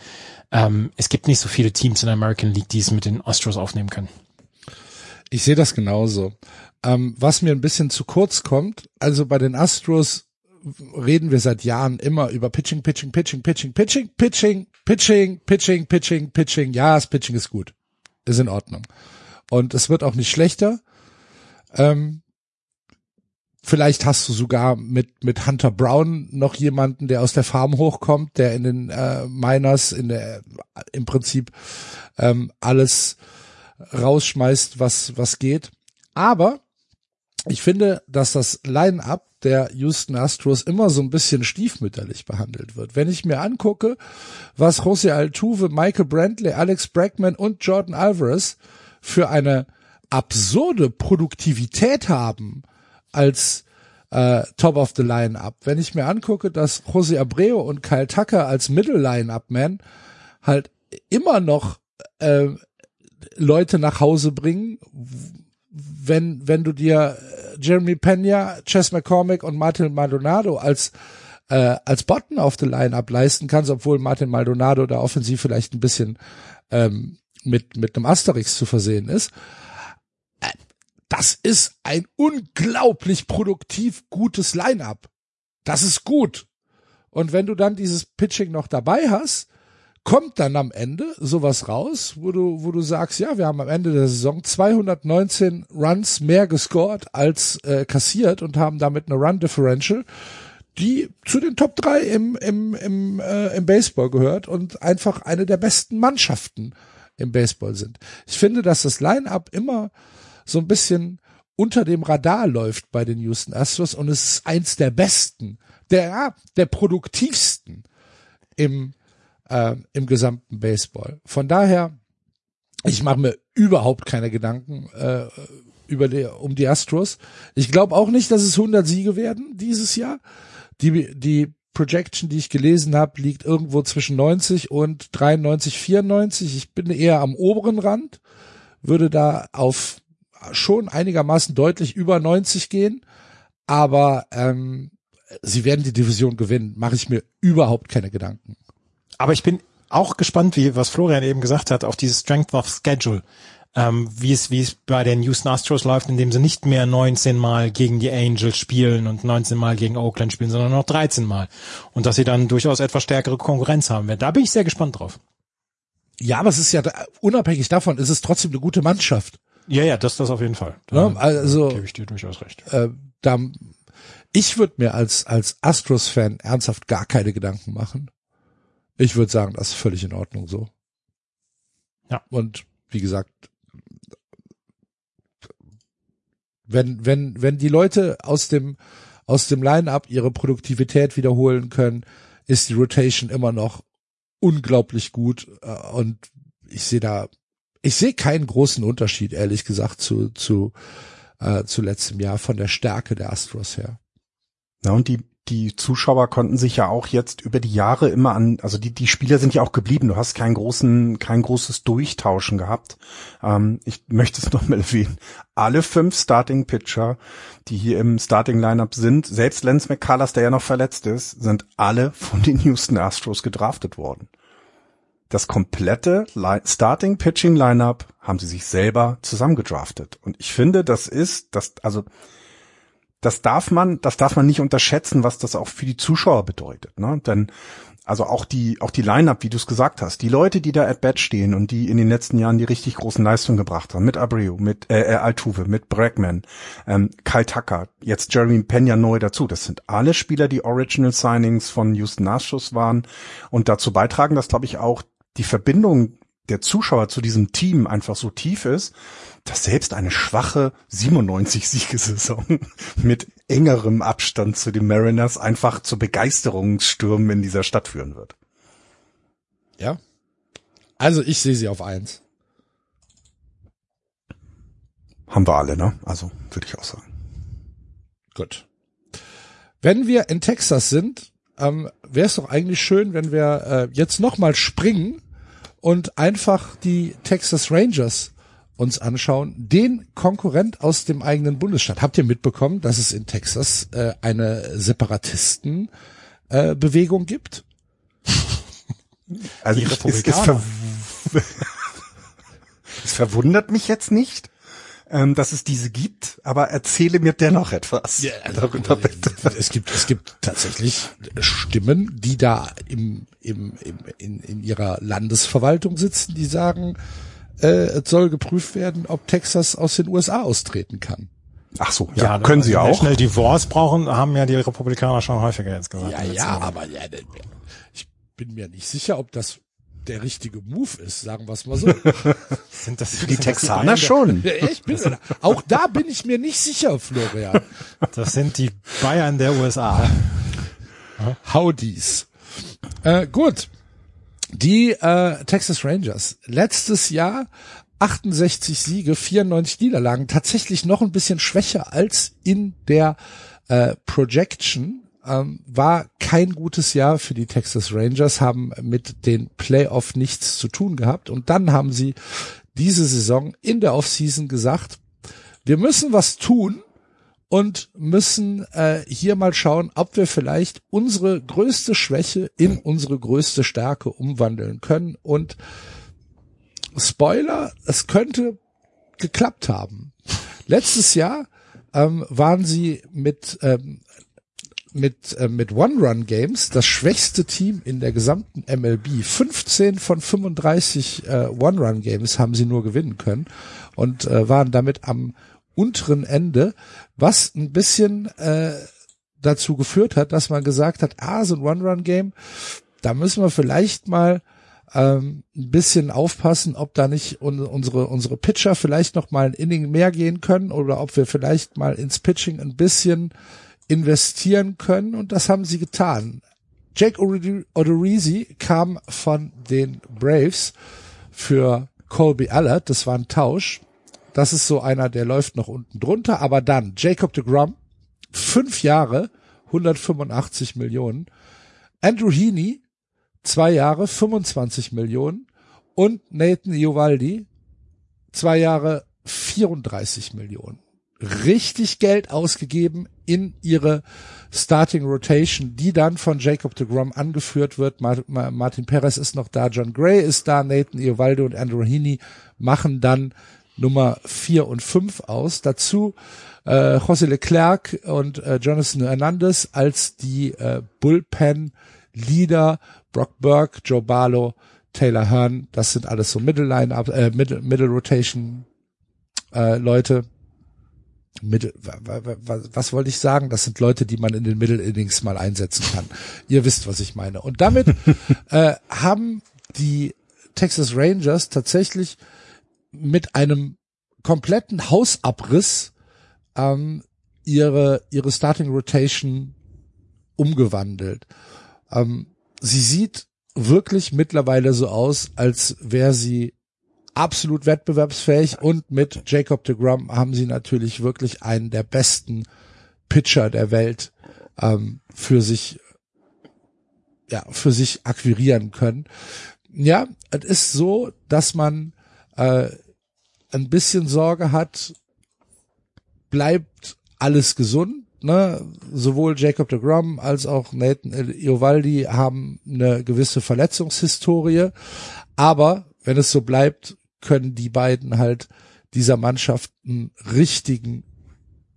C: Ähm, es gibt nicht so viele Teams in der American League, die es mit den Astros aufnehmen können.
B: Ich sehe das genauso. Ähm, was mir ein bisschen zu kurz kommt, also bei den Astros reden wir seit Jahren immer über Pitching, Pitching, Pitching, Pitching, Pitching, Pitching, Pitching, Pitching, Pitching, Pitching. Ja, das Pitching ist gut. Ist in Ordnung. Und es wird auch nicht schlechter. Ähm, vielleicht hast du sogar mit, mit Hunter Brown noch jemanden, der aus der Farm hochkommt, der in den äh, Miners in der, im Prinzip ähm, alles rausschmeißt, was, was geht. Aber ich finde, dass das Line-up der Houston Astros immer so ein bisschen stiefmütterlich behandelt wird. Wenn ich mir angucke, was Jose Altuve, Michael Brantley, Alex Bregman und Jordan Alvarez für eine absurde Produktivität haben als äh, Top of the Line-Up. Wenn ich mir angucke, dass Jose Abreu und Kyle Tucker als Middle Line-Up-Man halt immer noch äh, Leute nach Hause bringen, wenn, wenn du dir äh, Jeremy Pena, Chess McCormick und Martin Maldonado als äh, als Bottom of the Line-Up leisten kannst, obwohl Martin Maldonado da offensiv vielleicht ein bisschen ähm, mit, mit einem Asterix zu versehen ist. Das ist ein unglaublich produktiv gutes Line-up. Das ist gut. Und wenn du dann dieses Pitching noch dabei hast, kommt dann am Ende sowas raus, wo du, wo du sagst, ja, wir haben am Ende der Saison 219 Runs mehr gescored als äh, kassiert und haben damit eine Run Differential, die zu den Top 3 im, im, im, äh, im Baseball gehört und einfach eine der besten Mannschaften im Baseball sind. Ich finde, dass das Line-up immer so ein bisschen unter dem Radar läuft bei den Houston Astros und es ist eins der besten, der, der produktivsten im, äh, im gesamten Baseball. Von daher, ich mache mir überhaupt keine Gedanken äh, über die, um die Astros. Ich glaube auch nicht, dass es 100 Siege werden dieses Jahr. Die, die Projection, die ich gelesen habe, liegt irgendwo zwischen 90 und 93, 94. Ich bin eher am oberen Rand, würde da auf schon einigermaßen deutlich über 90 gehen, aber ähm, sie werden die Division gewinnen, mache ich mir überhaupt keine Gedanken.
C: Aber ich bin auch gespannt, wie was Florian eben gesagt hat, auf dieses Strength of Schedule ähm, wie es wie es bei den Houston Astros läuft, indem sie nicht mehr 19 Mal gegen die Angels spielen und 19 Mal gegen Oakland spielen, sondern noch 13 Mal und dass sie dann durchaus etwas stärkere Konkurrenz haben werden. Da bin ich sehr gespannt drauf.
B: Ja, aber es ist ja unabhängig davon, ist es trotzdem eine gute Mannschaft.
C: Ja, ja, das das auf jeden Fall.
B: Da ne? Also
C: gebe ich dir durchaus recht.
B: Äh, da, ich würde mir als als Astros-Fan ernsthaft gar keine Gedanken machen. Ich würde sagen, das ist völlig in Ordnung so.
C: Ja.
B: Und wie gesagt, wenn wenn wenn die Leute aus dem aus dem Line-up ihre Produktivität wiederholen können, ist die Rotation immer noch unglaublich gut äh, und ich sehe da ich sehe keinen großen Unterschied, ehrlich gesagt, zu, zu, äh, zu letztem Jahr von der Stärke der Astros her.
D: Ja, und die, die Zuschauer konnten sich ja auch jetzt über die Jahre immer an, also die, die Spieler sind ja auch geblieben. Du hast keinen großen, kein großes Durchtauschen gehabt. Ähm, ich möchte es nochmal erwähnen. Alle fünf Starting Pitcher, die hier im Starting Lineup sind, selbst Lance McCullers, der ja noch verletzt ist, sind alle von den Houston Astros gedraftet worden das komplette Starting Pitching Lineup haben sie sich selber zusammengedraftet. Und ich finde, das ist, das, also, das darf man, das darf man nicht unterschätzen, was das auch für die Zuschauer bedeutet, ne? Denn, also auch die, auch die Lineup, wie du es gesagt hast, die Leute, die da at bat stehen und die in den letzten Jahren die richtig großen Leistungen gebracht haben, mit Abreu, mit äh, äh Altuve, mit Bregman, ähm, Kyle Tucker, jetzt Jeremy Pena neu dazu. Das sind alle Spieler, die Original Signings von Houston Astros waren und dazu beitragen, dass glaube ich auch die Verbindung der Zuschauer zu diesem Team einfach so tief ist, dass selbst eine schwache 97-Siegesaison mit engerem Abstand zu den Mariners einfach zu Begeisterungsstürmen in dieser Stadt führen wird.
B: Ja. Also ich sehe sie auf eins.
D: Haben wir alle, ne? Also würde ich auch sagen.
B: Gut. Wenn wir in Texas sind, ähm, wäre es doch eigentlich schön, wenn wir äh, jetzt nochmal springen und einfach die Texas Rangers uns anschauen, den Konkurrent aus dem eigenen Bundesstaat. Habt ihr mitbekommen, dass es in Texas äh, eine Separatisten äh, Bewegung gibt?
D: Also die Republikaner. Es, es, es verwundert mich jetzt nicht ähm, dass es diese gibt, aber erzähle mir dennoch etwas
B: ja, also, darüber bitte. Es gibt, es gibt tatsächlich Stimmen, die da im, im, im, in, in ihrer Landesverwaltung sitzen, die sagen, äh, es soll geprüft werden, ob Texas aus den USA austreten kann.
D: Ach so, ja, ja können sie auch.
C: Schnell Divorce brauchen, haben ja die Republikaner schon häufiger jetzt gesagt.
B: Ja, ja, aber ja, ich bin mir nicht sicher, ob das der richtige Move ist, sagen wir es mal so.
D: sind das die Texaner schon?
B: Ja, ich bin, auch da bin ich mir nicht sicher, Florian.
C: Das sind die Bayern der USA.
B: Howdies. Äh, gut. Die äh, Texas Rangers. Letztes Jahr 68 Siege, 94 Niederlagen. Tatsächlich noch ein bisschen schwächer als in der äh, Projection ähm, war kein gutes Jahr für die Texas Rangers, haben mit den Playoff nichts zu tun gehabt und dann haben sie diese Saison in der Offseason gesagt, wir müssen was tun und müssen äh, hier mal schauen, ob wir vielleicht unsere größte Schwäche in unsere größte Stärke umwandeln können und Spoiler, es könnte geklappt haben. Letztes Jahr ähm, waren sie mit ähm, mit, äh, mit One-Run-Games das schwächste Team in der gesamten MLB. 15 von 35 äh, One-Run-Games haben sie nur gewinnen können und äh, waren damit am unteren Ende, was ein bisschen äh, dazu geführt hat, dass man gesagt hat, ah, so ein One-Run-Game, da müssen wir vielleicht mal ähm, ein bisschen aufpassen, ob da nicht un unsere unsere Pitcher vielleicht noch mal ein Inning mehr gehen können oder ob wir vielleicht mal ins Pitching ein bisschen investieren können und das haben sie getan. Jake Odorizzi kam von den Braves für Colby Allard, das war ein Tausch. Das ist so einer, der läuft noch unten drunter, aber dann Jacob de Grum, fünf Jahre, 185 Millionen. Andrew Heaney, zwei Jahre, 25 Millionen. Und Nathan Iovaldi, zwei Jahre, 34 Millionen richtig Geld ausgegeben in ihre Starting Rotation, die dann von Jacob de Grom angeführt wird. Martin Perez ist noch da, John Gray ist da, Nathan Iovaldo und Andrew Heaney machen dann Nummer vier und fünf aus. Dazu äh, José Leclerc und äh, Jonathan Hernandez als die äh, Bullpen Leader, Brock Burke, Joe Barlow, Taylor Hearn, das sind alles so Middle Line, äh, Middle, Middle Rotation äh, Leute. Middle, was, was wollte ich sagen? Das sind Leute, die man in den Middle Innings mal einsetzen kann. Ihr wisst, was ich meine. Und damit äh, haben die Texas Rangers tatsächlich mit einem kompletten Hausabriss ähm, ihre ihre Starting Rotation umgewandelt. Ähm, sie sieht wirklich mittlerweile so aus, als wäre sie absolut wettbewerbsfähig und mit Jacob de Grum haben sie natürlich wirklich einen der besten Pitcher der Welt ähm, für sich ja für sich akquirieren können. Ja, es ist so, dass man äh, ein bisschen Sorge hat, bleibt alles gesund. Ne? Sowohl Jacob de Grum als auch Nathan Iovaldi haben eine gewisse Verletzungshistorie. Aber wenn es so bleibt, können die beiden halt dieser Mannschaft einen richtigen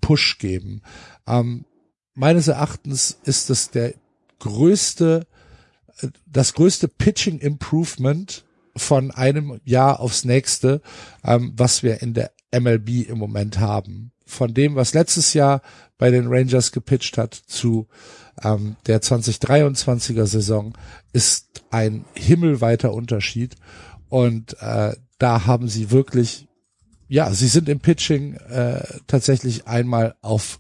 B: Push geben. Ähm, meines Erachtens ist es der größte, äh, das größte Pitching Improvement von einem Jahr aufs nächste, ähm, was wir in der MLB im Moment haben. Von dem, was letztes Jahr bei den Rangers gepitcht hat, zu ähm, der 2023er Saison, ist ein himmelweiter Unterschied. Und äh, da haben sie wirklich, ja, sie sind im Pitching äh, tatsächlich einmal auf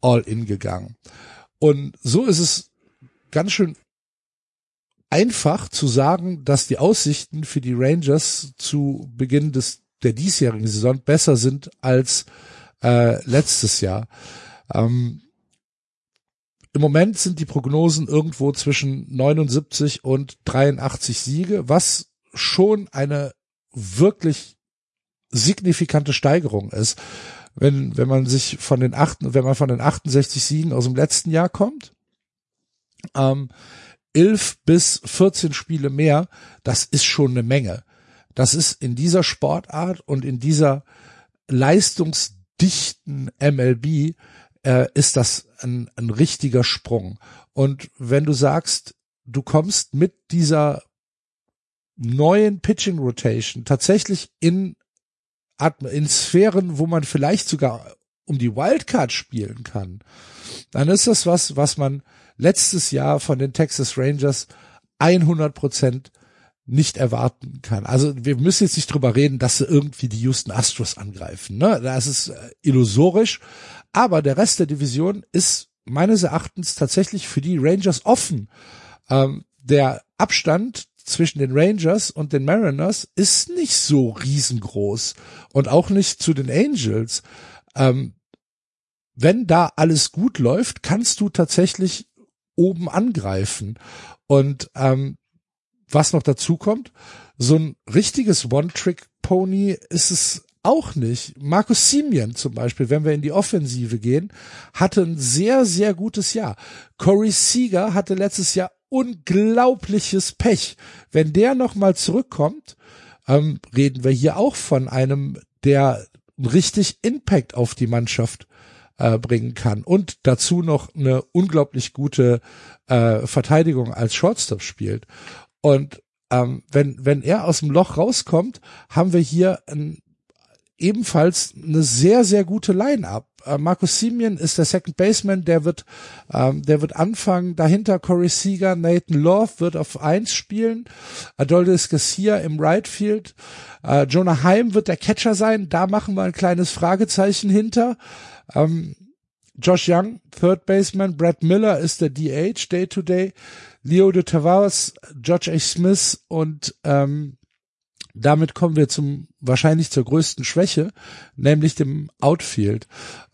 B: All-In gegangen. Und so ist es ganz schön einfach zu sagen, dass die Aussichten für die Rangers zu Beginn des der diesjährigen Saison besser sind als äh, letztes Jahr. Ähm, Im Moment sind die Prognosen irgendwo zwischen 79 und 83 Siege, was schon eine wirklich signifikante Steigerung ist. Wenn, wenn man sich von den acht, wenn man von den 68 Siegen aus dem letzten Jahr kommt, ähm, 11 bis 14 Spiele mehr, das ist schon eine Menge. Das ist in dieser Sportart und in dieser leistungsdichten MLB äh, ist das ein, ein richtiger Sprung. Und wenn du sagst, du kommst mit dieser neuen Pitching Rotation tatsächlich in, in Sphären, wo man vielleicht sogar um die Wildcard spielen kann, dann ist das was, was man letztes Jahr von den Texas Rangers 100 Prozent nicht erwarten kann. Also wir müssen jetzt nicht drüber reden, dass sie irgendwie die Houston Astros angreifen. Ne? Das ist äh, illusorisch. Aber der Rest der Division ist meines Erachtens tatsächlich für die Rangers offen. Ähm, der Abstand zwischen den Rangers und den Mariners ist nicht so riesengroß und auch nicht zu den Angels. Ähm, wenn da alles gut läuft, kannst du tatsächlich oben angreifen. Und ähm, was noch dazu kommt, so ein richtiges One-Trick-Pony ist es auch nicht. Markus Simeon zum Beispiel, wenn wir in die Offensive gehen, hatte ein sehr, sehr gutes Jahr. Corey Seager hatte letztes Jahr unglaubliches Pech. Wenn der nochmal zurückkommt, ähm, reden wir hier auch von einem, der richtig Impact auf die Mannschaft äh, bringen kann und dazu noch eine unglaublich gute äh, Verteidigung als Shortstop spielt. Und ähm, wenn, wenn er aus dem Loch rauskommt, haben wir hier ein ebenfalls eine sehr, sehr gute Line-up. Äh, Markus Simeon ist der Second Baseman, der wird, ähm, der wird anfangen. Dahinter Corey Seager, Nathan Love wird auf eins spielen. Adoldis Garcia im Right Field. Äh, Jonah Heim wird der Catcher sein. Da machen wir ein kleines Fragezeichen hinter. Ähm, Josh Young, Third Baseman. Brad Miller ist der DH, Day to Day. Leo de Tavares, George A. Smith und ähm, damit kommen wir zum wahrscheinlich zur größten Schwäche, nämlich dem Outfield.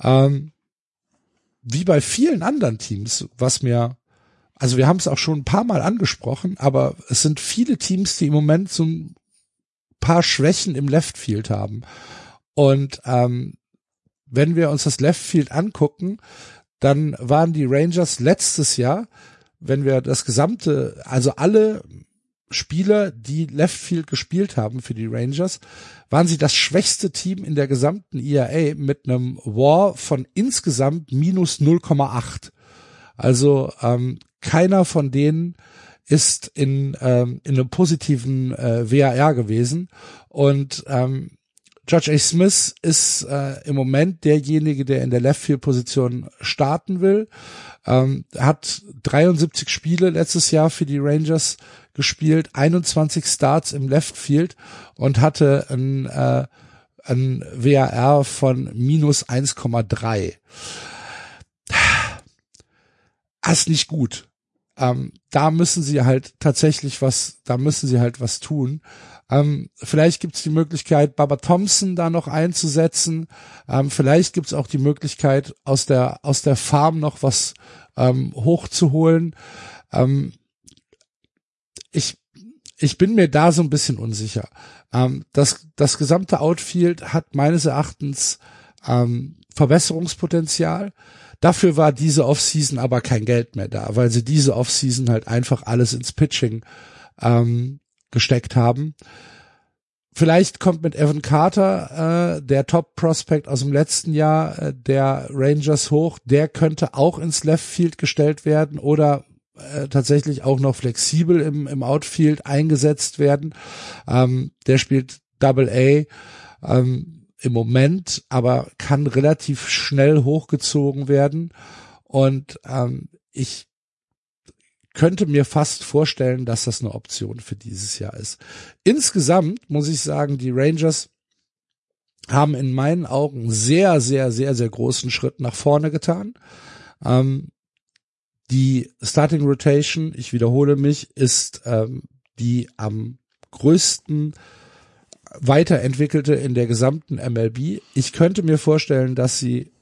B: Ähm, wie bei vielen anderen Teams, was mir, also wir haben es auch schon ein paar Mal angesprochen, aber es sind viele Teams, die im Moment so ein paar Schwächen im Leftfield haben. Und ähm, wenn wir uns das Leftfield angucken, dann waren die Rangers letztes Jahr, wenn wir das gesamte, also alle Spieler, die Left Field gespielt haben für die Rangers, waren sie das schwächste Team in der gesamten ERA mit einem War von insgesamt minus 0,8. Also ähm, keiner von denen ist in, ähm, in einem positiven äh, WAR gewesen und ähm, George A. Smith ist äh, im Moment derjenige, der in der Left Field Position starten will. Ähm, hat 73 Spiele letztes Jahr für die Rangers gespielt, 21 Starts im Left Field und hatte ein, äh, ein WAR von minus 1,3. Das ist nicht gut. Ähm, da müssen sie halt tatsächlich was, da müssen sie halt was tun. Ähm, vielleicht gibt es die Möglichkeit, Baba Thompson da noch einzusetzen. Ähm, vielleicht gibt es auch die Möglichkeit, aus der aus der Farm noch was ähm, hochzuholen. Ähm, ich ich bin mir da so ein bisschen unsicher. Ähm, das das gesamte Outfield hat meines Erachtens ähm, Verbesserungspotenzial. Dafür war diese Offseason aber kein Geld mehr da, weil sie diese Offseason halt einfach alles ins Pitching ähm, gesteckt haben. Vielleicht kommt mit Evan Carter äh, der Top Prospect aus dem letzten Jahr äh, der Rangers hoch. Der könnte auch ins Left Field gestellt werden oder äh, tatsächlich auch noch flexibel im, im Outfield eingesetzt werden. Ähm, der spielt Double A ähm, im Moment, aber kann relativ schnell hochgezogen werden. Und ähm, ich könnte mir fast vorstellen, dass das eine Option für dieses Jahr ist. Insgesamt muss ich sagen, die Rangers haben in meinen Augen sehr, sehr, sehr, sehr großen Schritt nach vorne getan. Ähm, die Starting Rotation, ich wiederhole mich, ist ähm, die am größten weiterentwickelte in der gesamten MLB. Ich könnte mir vorstellen, dass sie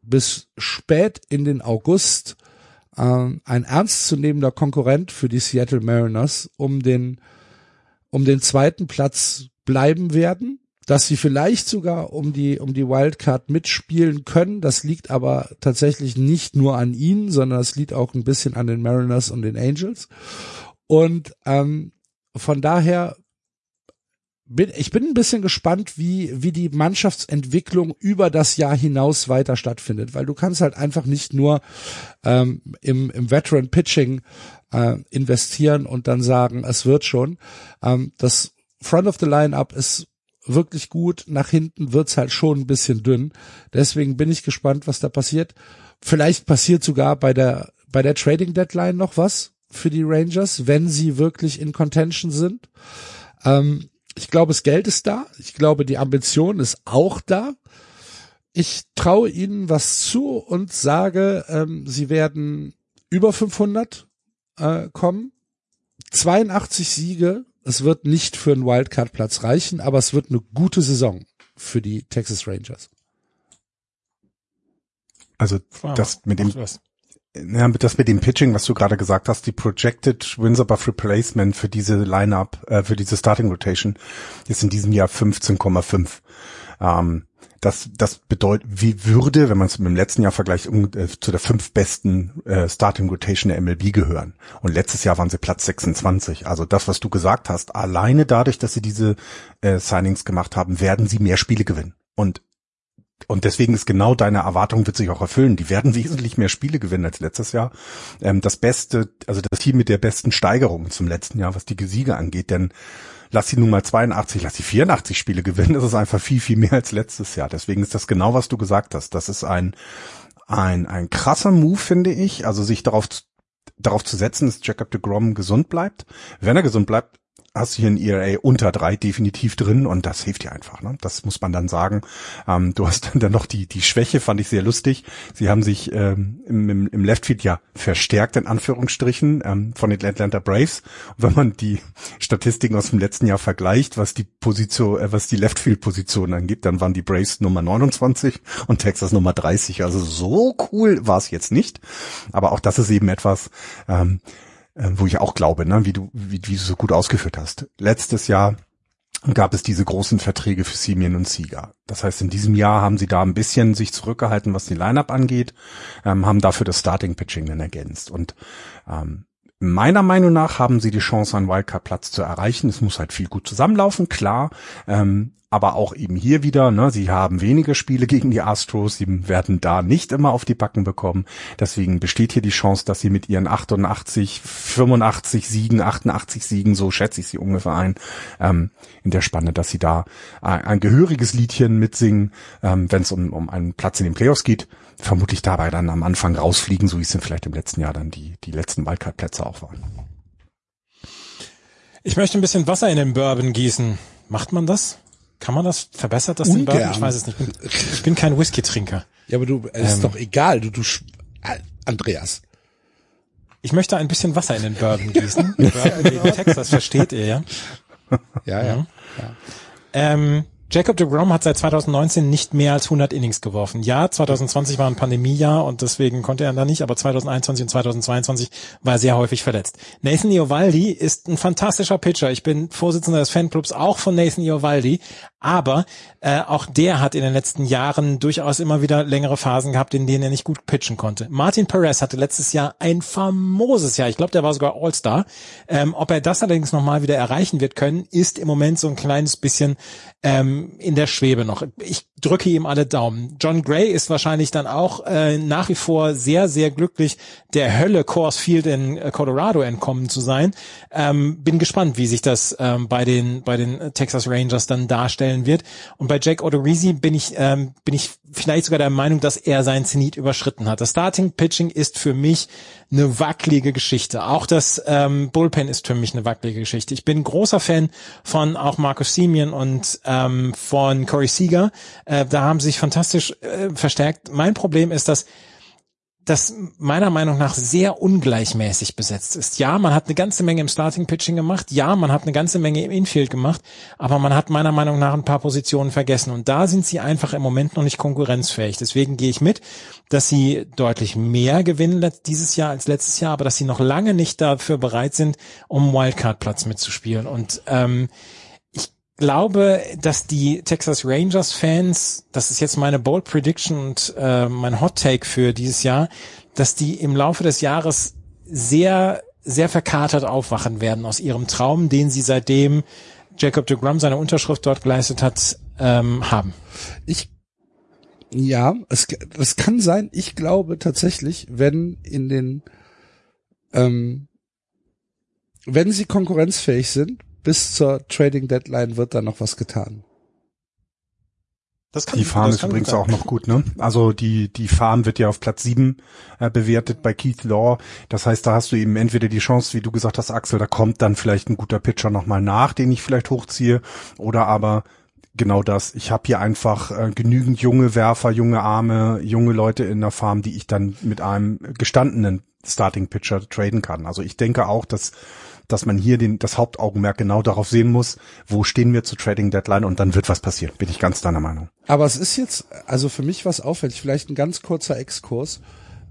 B: bis spät in den August ähm, ein ernstzunehmender Konkurrent für die Seattle Mariners um den, um den zweiten Platz bleiben werden, dass sie vielleicht sogar um die, um die Wildcard mitspielen können. Das liegt aber tatsächlich nicht nur an ihnen, sondern es liegt auch ein bisschen an den Mariners und den Angels. Und ähm, von daher bin, ich bin ein bisschen gespannt, wie, wie die Mannschaftsentwicklung über das Jahr hinaus weiter stattfindet, weil du kannst halt einfach nicht nur ähm, im, im Veteran Pitching äh, investieren und dann sagen, es wird schon. Ähm, das Front of the Line-Up ist wirklich gut, nach hinten wird's halt schon ein bisschen dünn. Deswegen bin ich gespannt, was da passiert. Vielleicht passiert sogar bei der, bei der Trading Deadline noch was für die Rangers, wenn sie wirklich in Contention sind. Ähm, ich glaube, das Geld ist da. Ich glaube, die Ambition ist auch da. Ich traue ihnen was zu und sage, ähm, sie werden über 500 äh, kommen. 82 Siege. Es wird nicht für einen Wildcard-Platz reichen, aber es wird eine gute Saison für die Texas Rangers.
D: Also das mit dem ja, das mit dem Pitching, was du gerade gesagt hast, die Projected Wins above Replacement für diese Lineup, äh, für diese Starting Rotation ist in diesem Jahr 15,5. Ähm, das, das bedeutet, wie würde, wenn man es mit dem letzten Jahr vergleicht, um, äh, zu der fünf besten äh, Starting Rotation der MLB gehören. Und letztes Jahr waren sie Platz 26. Also das, was du gesagt hast, alleine dadurch, dass sie diese äh, Signings gemacht haben, werden sie mehr Spiele gewinnen. Und und deswegen ist genau deine Erwartung wird sich auch erfüllen. Die werden wesentlich mehr Spiele gewinnen als letztes Jahr. Ähm, das beste, also das Team mit der besten Steigerung zum letzten Jahr, was die Siege angeht, denn lass sie nun mal 82, lass sie 84 Spiele gewinnen, das ist einfach viel, viel mehr als letztes Jahr. Deswegen ist das genau, was du gesagt hast. Das ist ein, ein, ein krasser Move, finde ich. Also sich darauf darauf zu setzen, dass Jacob de Grom gesund bleibt. Wenn er gesund bleibt, hast du hier ein ERA unter drei definitiv drin und das hilft dir einfach. Ne? Das muss man dann sagen. Ähm, du hast dann noch die die Schwäche, fand ich sehr lustig. Sie haben sich ähm, im, im Leftfield ja verstärkt in Anführungsstrichen ähm, von den Atlanta Braves. Und wenn man die Statistiken aus dem letzten Jahr vergleicht, was die Position, äh, was die Leftfield-Position angeht, dann waren die Braves Nummer 29 und Texas Nummer 30. Also so cool war es jetzt nicht. Aber auch das ist eben etwas. Ähm, äh, wo ich auch glaube, ne, wie du, wie, wie du so gut ausgeführt hast. Letztes Jahr gab es diese großen Verträge für Simeon und Sieger. Das heißt, in diesem Jahr haben sie da ein bisschen sich zurückgehalten, was die Lineup angeht, ähm, haben dafür das Starting Pitching dann ergänzt. Und ähm, Meiner Meinung nach haben sie die Chance, einen Wildcard-Platz zu erreichen. Es muss halt viel gut zusammenlaufen, klar. Ähm, aber auch eben hier wieder, ne, sie haben wenige Spiele gegen die Astros, sie werden da nicht immer auf die Backen bekommen. Deswegen besteht hier die Chance, dass sie mit ihren 88, 85 Siegen, 88 Siegen, so schätze ich sie ungefähr ein, ähm, in der Spanne, dass sie da ein, ein gehöriges Liedchen mitsingen, ähm, wenn es um, um einen Platz in den Playoffs geht vermutlich dabei dann am Anfang rausfliegen, so wie es denn vielleicht im letzten Jahr dann die, die letzten Wildcard-Plätze auch waren.
C: Ich möchte ein bisschen Wasser in den Bourbon gießen. Macht man das? Kann man das? Verbessert das
B: Ungern.
C: den Bourbon? Ich weiß es nicht. Ich bin, ich bin kein Whisky-Trinker.
B: Ja, aber du, es ist
C: Ähm.
B: doch egal, du, du, Andreas.
C: Ich möchte ein bisschen Wasser in den Bourbon gießen. Bourbon wegen Texas, versteht ihr, ja?
B: Ja, ja.
C: Mhm. Ähm, Jacob de Grom hat seit 2019 nicht mehr als 100 Innings geworfen. Ja, 2020 war ein Pandemiejahr und deswegen konnte er da nicht, aber 2021 und 2022 war er sehr häufig verletzt. Nathan Iovaldi ist ein fantastischer Pitcher. Ich bin Vorsitzender des Fanclubs auch von Nathan Iovaldi, aber äh, auch der hat in den letzten Jahren durchaus immer wieder längere Phasen gehabt, in denen er nicht gut pitchen konnte. Martin Perez hatte letztes Jahr ein famoses Jahr. Ich glaube, der war sogar All-Star. Ähm, ob er das allerdings nochmal wieder erreichen wird können, ist im Moment so ein kleines bisschen ähm, in der Schwebe noch. Ich drücke ihm alle Daumen. John Gray ist wahrscheinlich dann auch äh, nach wie vor sehr, sehr glücklich, der Hölle Coors Field in äh, Colorado entkommen zu sein. Ähm, bin gespannt, wie sich das ähm, bei den bei den Texas Rangers dann darstellen wird. Und bei Jack Odorizzi bin ich ähm, bin ich vielleicht sogar der Meinung, dass er seinen Zenit überschritten hat. Das Starting Pitching ist für mich eine wackelige Geschichte. Auch das ähm, Bullpen ist für mich eine wackelige Geschichte. Ich bin großer Fan von auch Marcus Simeon und ähm, von Corey Seager. Äh, da haben sie sich fantastisch äh, verstärkt. Mein Problem ist, dass das meiner Meinung nach sehr ungleichmäßig besetzt ist. Ja, man hat eine ganze Menge im Starting Pitching gemacht. Ja, man hat eine ganze Menge im Infield gemacht. Aber man hat meiner Meinung nach ein paar Positionen vergessen. Und da sind sie einfach im Moment noch nicht konkurrenzfähig. Deswegen gehe ich mit, dass sie deutlich mehr gewinnen dieses Jahr als letztes Jahr, aber dass sie noch lange nicht dafür bereit sind, um Wildcard-Platz mitzuspielen. Und ähm, glaube, dass die Texas Rangers Fans, das ist jetzt meine Bold Prediction und äh, mein Hot Take für dieses Jahr, dass die im Laufe des Jahres sehr, sehr verkatert aufwachen werden aus ihrem Traum, den sie seitdem Jacob de Grum seine Unterschrift dort geleistet hat, ähm, haben.
B: Ich, ja, es, das kann sein. Ich glaube tatsächlich, wenn in den, ähm, wenn sie konkurrenzfähig sind, bis zur Trading Deadline wird da noch was getan.
C: Das kann,
D: Die Farm ist übrigens auch noch gut, ne? Also die, die Farm wird ja auf Platz sieben äh, bewertet bei Keith Law. Das heißt, da hast du eben entweder die Chance, wie du gesagt hast, Axel, da kommt dann vielleicht ein guter Pitcher nochmal nach, den ich vielleicht hochziehe. Oder aber genau das, ich habe hier einfach äh, genügend junge Werfer, junge Arme, junge Leute in der Farm, die ich dann mit einem gestandenen Starting Pitcher traden kann. Also ich denke auch, dass dass man hier den, das Hauptaugenmerk genau darauf sehen muss, wo stehen wir zur Trading Deadline und dann wird was passieren. Bin ich ganz deiner Meinung.
B: Aber es ist jetzt, also für mich was auffällig, vielleicht ein ganz kurzer Exkurs.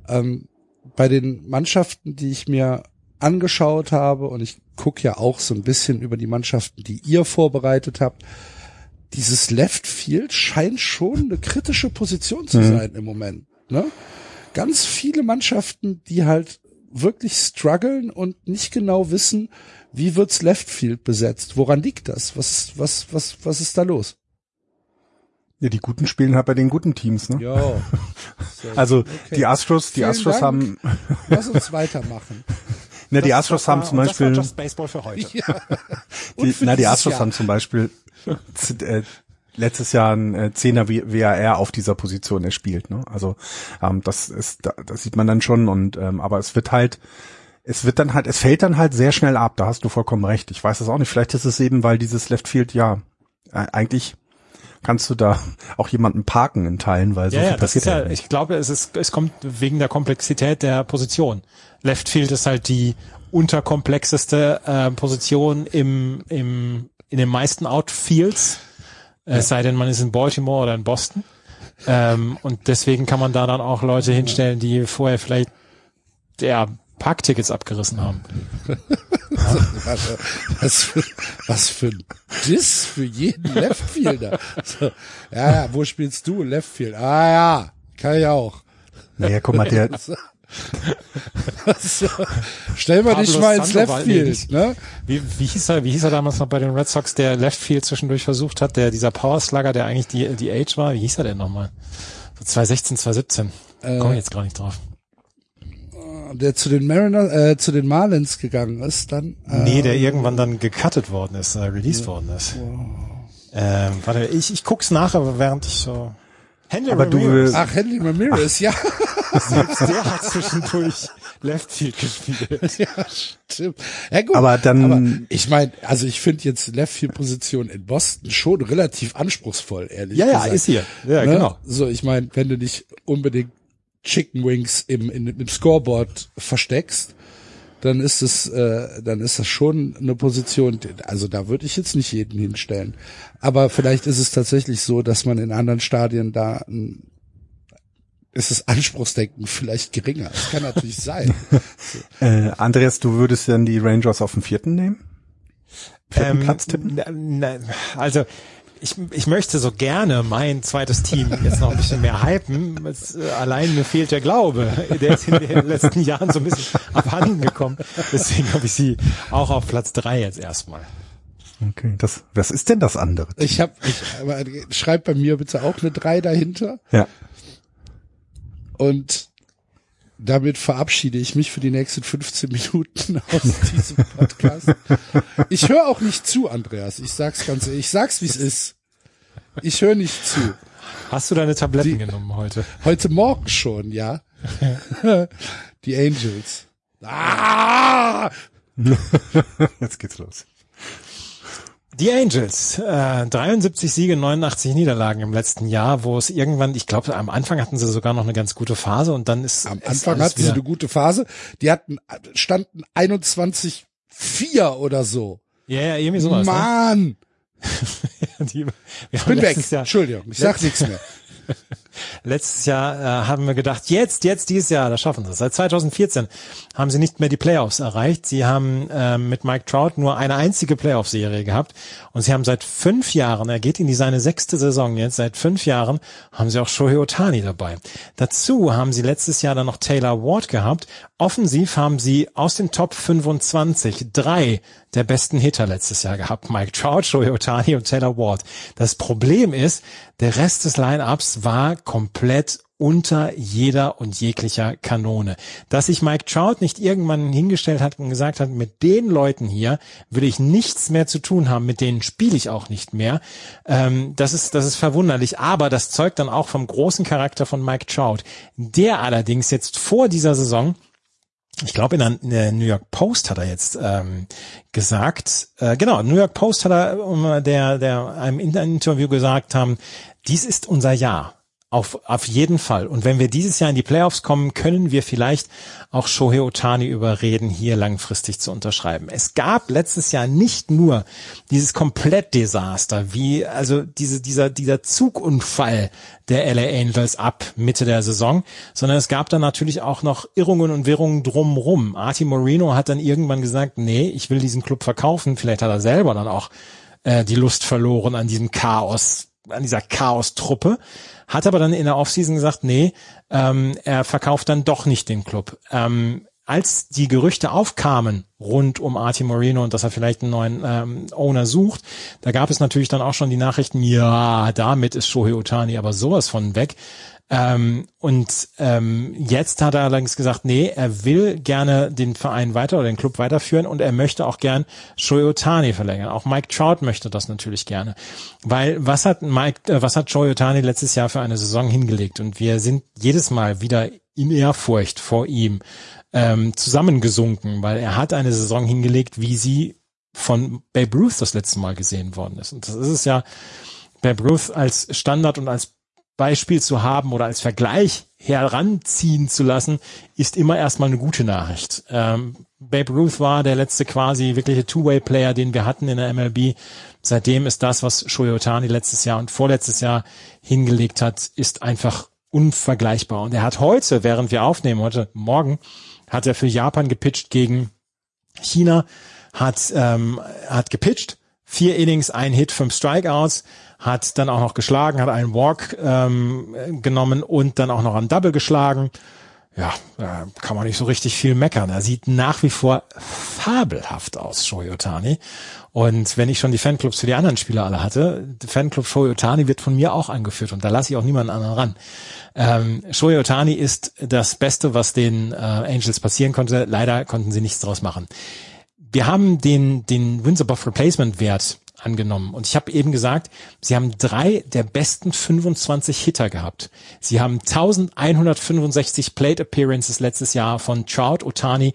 B: Ähm, bei den Mannschaften, die ich mir angeschaut habe, und ich gucke ja auch so ein bisschen über die Mannschaften, die ihr vorbereitet habt, dieses Left Field scheint schon eine kritische Position zu
D: Mhm.
B: sein im Moment. Ne? Ganz viele Mannschaften, die halt wirklich strugglen und nicht genau wissen, wie wird's Left Field besetzt. Woran liegt das? Was, was, was, was ist da los?
D: Ja, die Guten spielen halt bei den guten Teams, ne?
B: Ja.
D: Also
B: Okay.
D: die Astros, die
B: Vielen
D: Astros
B: Dank.
D: haben,
B: Lass uns weitermachen.
D: die
C: Das-
D: Astros
C: das war-
D: haben zum
C: und das war
D: Beispiel,
C: Just Baseball für heute.
B: Und
D: die, na, die Astros
B: Jahr.
D: haben zum Beispiel äh, letztes Jahr ein äh, Zehner WAR auf dieser Position erspielt, ne? Also ähm, das ist, da, das sieht man dann schon und ähm, aber es wird halt es wird dann halt, es fällt dann halt sehr schnell ab, da hast du vollkommen recht. Ich weiß es auch nicht. Vielleicht ist es eben, weil dieses Left Field, ja, äh, eigentlich kannst du da auch jemanden parken in Teilen, weil so
C: ja,
D: viel
C: ja, das
D: passiert
C: ist ja,
D: halt
C: ich glaube, es ist, es kommt wegen der Komplexität der Position. Left Field ist halt die unterkomplexeste äh, Position im, im, in den meisten Outfields, äh, es sei denn, man ist in Baltimore oder in Boston. Ähm, und deswegen kann man da dann auch Leute hinstellen, die vorher vielleicht ja, Parktickets abgerissen haben.
B: Warte, was für, was für ein Diss für jeden Leftfielder. So, ja, ja, wo spielst du? Leftfield. Ah ja, kann ich auch.
D: Naja, guck mal, der,
B: Also, stell mal dich mal ins
C: Sandoval,
B: Left Field, ne?
C: Wie, wie hieß er, wie hieß er damals noch bei den Red Sox, der Left Field zwischendurch versucht hat, der, dieser Power Slugger, der eigentlich die, die Age war, wie hieß er denn nochmal? So 2016, 2017.
B: Äh,
C: Komme ich jetzt gar nicht drauf.
B: Der zu den Mariners, äh, zu den Marlins gegangen ist, dann. Äh,
C: Nee, der irgendwann dann gecuttet worden ist, äh, released worden ist. Ähm, warte, ich, ich guck's nach, aber während ich so. Henry
D: Aber du
C: Ramirez,
D: willst-
B: Ach, Henry Ramirez, ja.
C: selbst der hat zwischendurch Left Field gespielt.
B: ja, stimmt. Ja, gut.
D: Aber dann-
B: Aber ich meine, also ich finde jetzt Left Field Position in Boston schon relativ anspruchsvoll, ehrlich
C: Ja, ja,
B: gesagt.
C: ist hier. Ja,
B: Ne?
C: genau.
B: So, ich meine, wenn du nicht unbedingt Chicken Wings im, in, im Scoreboard versteckst, dann ist es, äh, dann ist das schon eine Position, also da würde ich jetzt nicht jeden hinstellen. Aber vielleicht ist es tatsächlich so, dass man in anderen Stadien da ein, ist das Anspruchsdenken vielleicht geringer. Das kann natürlich sein.
D: Äh, Andreas, du würdest dann die Rangers auf den vierten nehmen? Vierten
C: Ähm,
D: Platz tippen?
C: na, na, also ich, ich möchte so gerne mein zweites Team jetzt noch ein bisschen mehr hypen. Es, äh, allein mir fehlt der Glaube. Der ist in den letzten Jahren so ein bisschen abhanden gekommen. Deswegen habe ich sie auch auf Platz drei jetzt erstmal.
D: Okay, das, was ist denn das andere?
B: Ich habe, ich, aber schreib bei mir bitte auch eine 3 dahinter
D: Ja.
B: und damit verabschiede ich mich für die nächsten 15 Minuten aus diesem Podcast. Ich höre auch nicht zu, Andreas. Ich sag's ganz ehrlich. Ich sag's, wie es ist. Ich höre nicht zu.
C: Hast du deine Tabletten
B: Die-
C: genommen heute?
B: Heute Morgen schon, ja. Die Angels. Ah!
D: Jetzt geht's los.
C: Die Angels, äh, 73 Siege, 89 Niederlagen im letzten Jahr, wo es irgendwann, ich glaube, am Anfang hatten sie sogar noch eine ganz gute Phase und dann ist
B: Am Anfang hatten sie eine gute Phase. Die hatten, standen 21 4 oder so.
C: Ja, ja, irgendwie sowas. Ne?
B: Mann!
C: Die, wir haben
B: Bin weg.
C: Jahr,
B: Entschuldigung, ich sag nichts mehr.
C: Letztes Jahr äh, haben wir gedacht, jetzt, jetzt dieses Jahr, das schaffen sie. Seit 2014 haben sie nicht mehr die Playoffs erreicht. Sie haben ähm, mit Mike Trout nur eine einzige Playoff-Serie gehabt und sie haben seit fünf Jahren, er geht in die seine sechste Saison jetzt, seit fünf Jahren haben sie auch Shohei Otani dabei. Dazu haben sie letztes Jahr dann noch Taylor Ward gehabt. Offensiv haben sie aus den Top 25 drei der besten Hitter letztes Jahr gehabt. Mike Trout, Shohei Otani und Taylor Ward. Das Problem ist, der Rest des Lineups war komplett unter jeder und jeglicher Kanone. Dass sich Mike Trout nicht irgendwann hingestellt hat und gesagt hat, mit den Leuten hier will ich nichts mehr zu tun haben, mit denen spiele ich auch nicht mehr. Ähm, das ist, das ist verwunderlich, aber das zeugt dann auch vom großen Charakter von Mike Trout. Der allerdings jetzt vor dieser Saison ich glaube, in der New York Post hat er jetzt ähm, gesagt, äh, genau, New York Post hat er der, der einem in einem Interview gesagt haben, dies ist unser Jahr. Auf, auf jeden Fall. Und wenn wir dieses Jahr in die Playoffs kommen, können wir vielleicht auch Shohei Otani überreden, hier langfristig zu unterschreiben. Es gab letztes Jahr nicht nur dieses Komplettdesaster, wie, also diese, dieser, dieser Zugunfall der LA Angels ab Mitte der Saison, sondern es gab dann natürlich auch noch Irrungen und Wirrungen drumrum. Artie Moreno hat dann irgendwann gesagt, nee, ich will diesen Club verkaufen. Vielleicht hat er selber dann auch äh, die Lust verloren an diesem Chaos, an dieser Chaos-Truppe. Hat aber dann in der Offseason gesagt, nee, ähm, er verkauft dann doch nicht den Club. Ähm, als die Gerüchte aufkamen rund um Artie Moreno und dass er vielleicht einen neuen ähm, Owner sucht, da gab es natürlich dann auch schon die Nachrichten, ja, damit ist Shohei Otani aber sowas von weg. Ähm, und ähm, jetzt hat er allerdings gesagt, nee, er will gerne den Verein weiter oder den Club weiterführen und er möchte auch gern Shohei Otani verlängern. Auch Mike Trout möchte das natürlich gerne. Weil was hat Mike, äh, was hat Shohei Otani letztes Jahr für eine Saison hingelegt? Und wir sind jedes Mal wieder in Ehrfurcht vor ihm ähm, zusammengesunken, weil er hat eine Saison hingelegt, wie sie von Babe Ruth das letzte Mal gesehen worden ist. Und das ist es ja, Babe Ruth als Standard und als Beispiel zu haben oder als Vergleich heranziehen zu lassen, ist immer erstmal eine gute Nachricht. Ähm, Babe Ruth war der letzte quasi wirkliche Two-Way-Player, den wir hatten in der MLB. Seitdem ist das, was Shohei Otani letztes Jahr und vorletztes Jahr hingelegt hat, ist einfach unvergleichbar. Und er hat heute, während wir aufnehmen, heute Morgen, hat er für Japan gepitcht gegen China, hat, ähm, hat gepitcht, vier Innings, ein Hit, fünf Strikeouts, hat dann auch noch geschlagen, hat einen Walk ähm, genommen und dann auch noch einen Double geschlagen. ja, da kann man nicht so richtig viel meckern. Er sieht nach wie vor fabelhaft aus, Shohei Otani. Und wenn ich schon die Fanclubs für die anderen Spieler alle hatte, Fanclub Shohei Otani wird von mir auch angeführt und da lasse ich auch niemanden anderen ran. Ähm, Shohei Otani ist das Beste, was den äh, Angels passieren konnte. Leider konnten sie nichts draus machen. Wir haben den, den Wins above Replacement Wert angenommen. Und ich habe eben gesagt, sie haben drei der besten 25 Hitter gehabt. Sie haben 1165 Plate Appearances letztes Jahr von Trout, Otani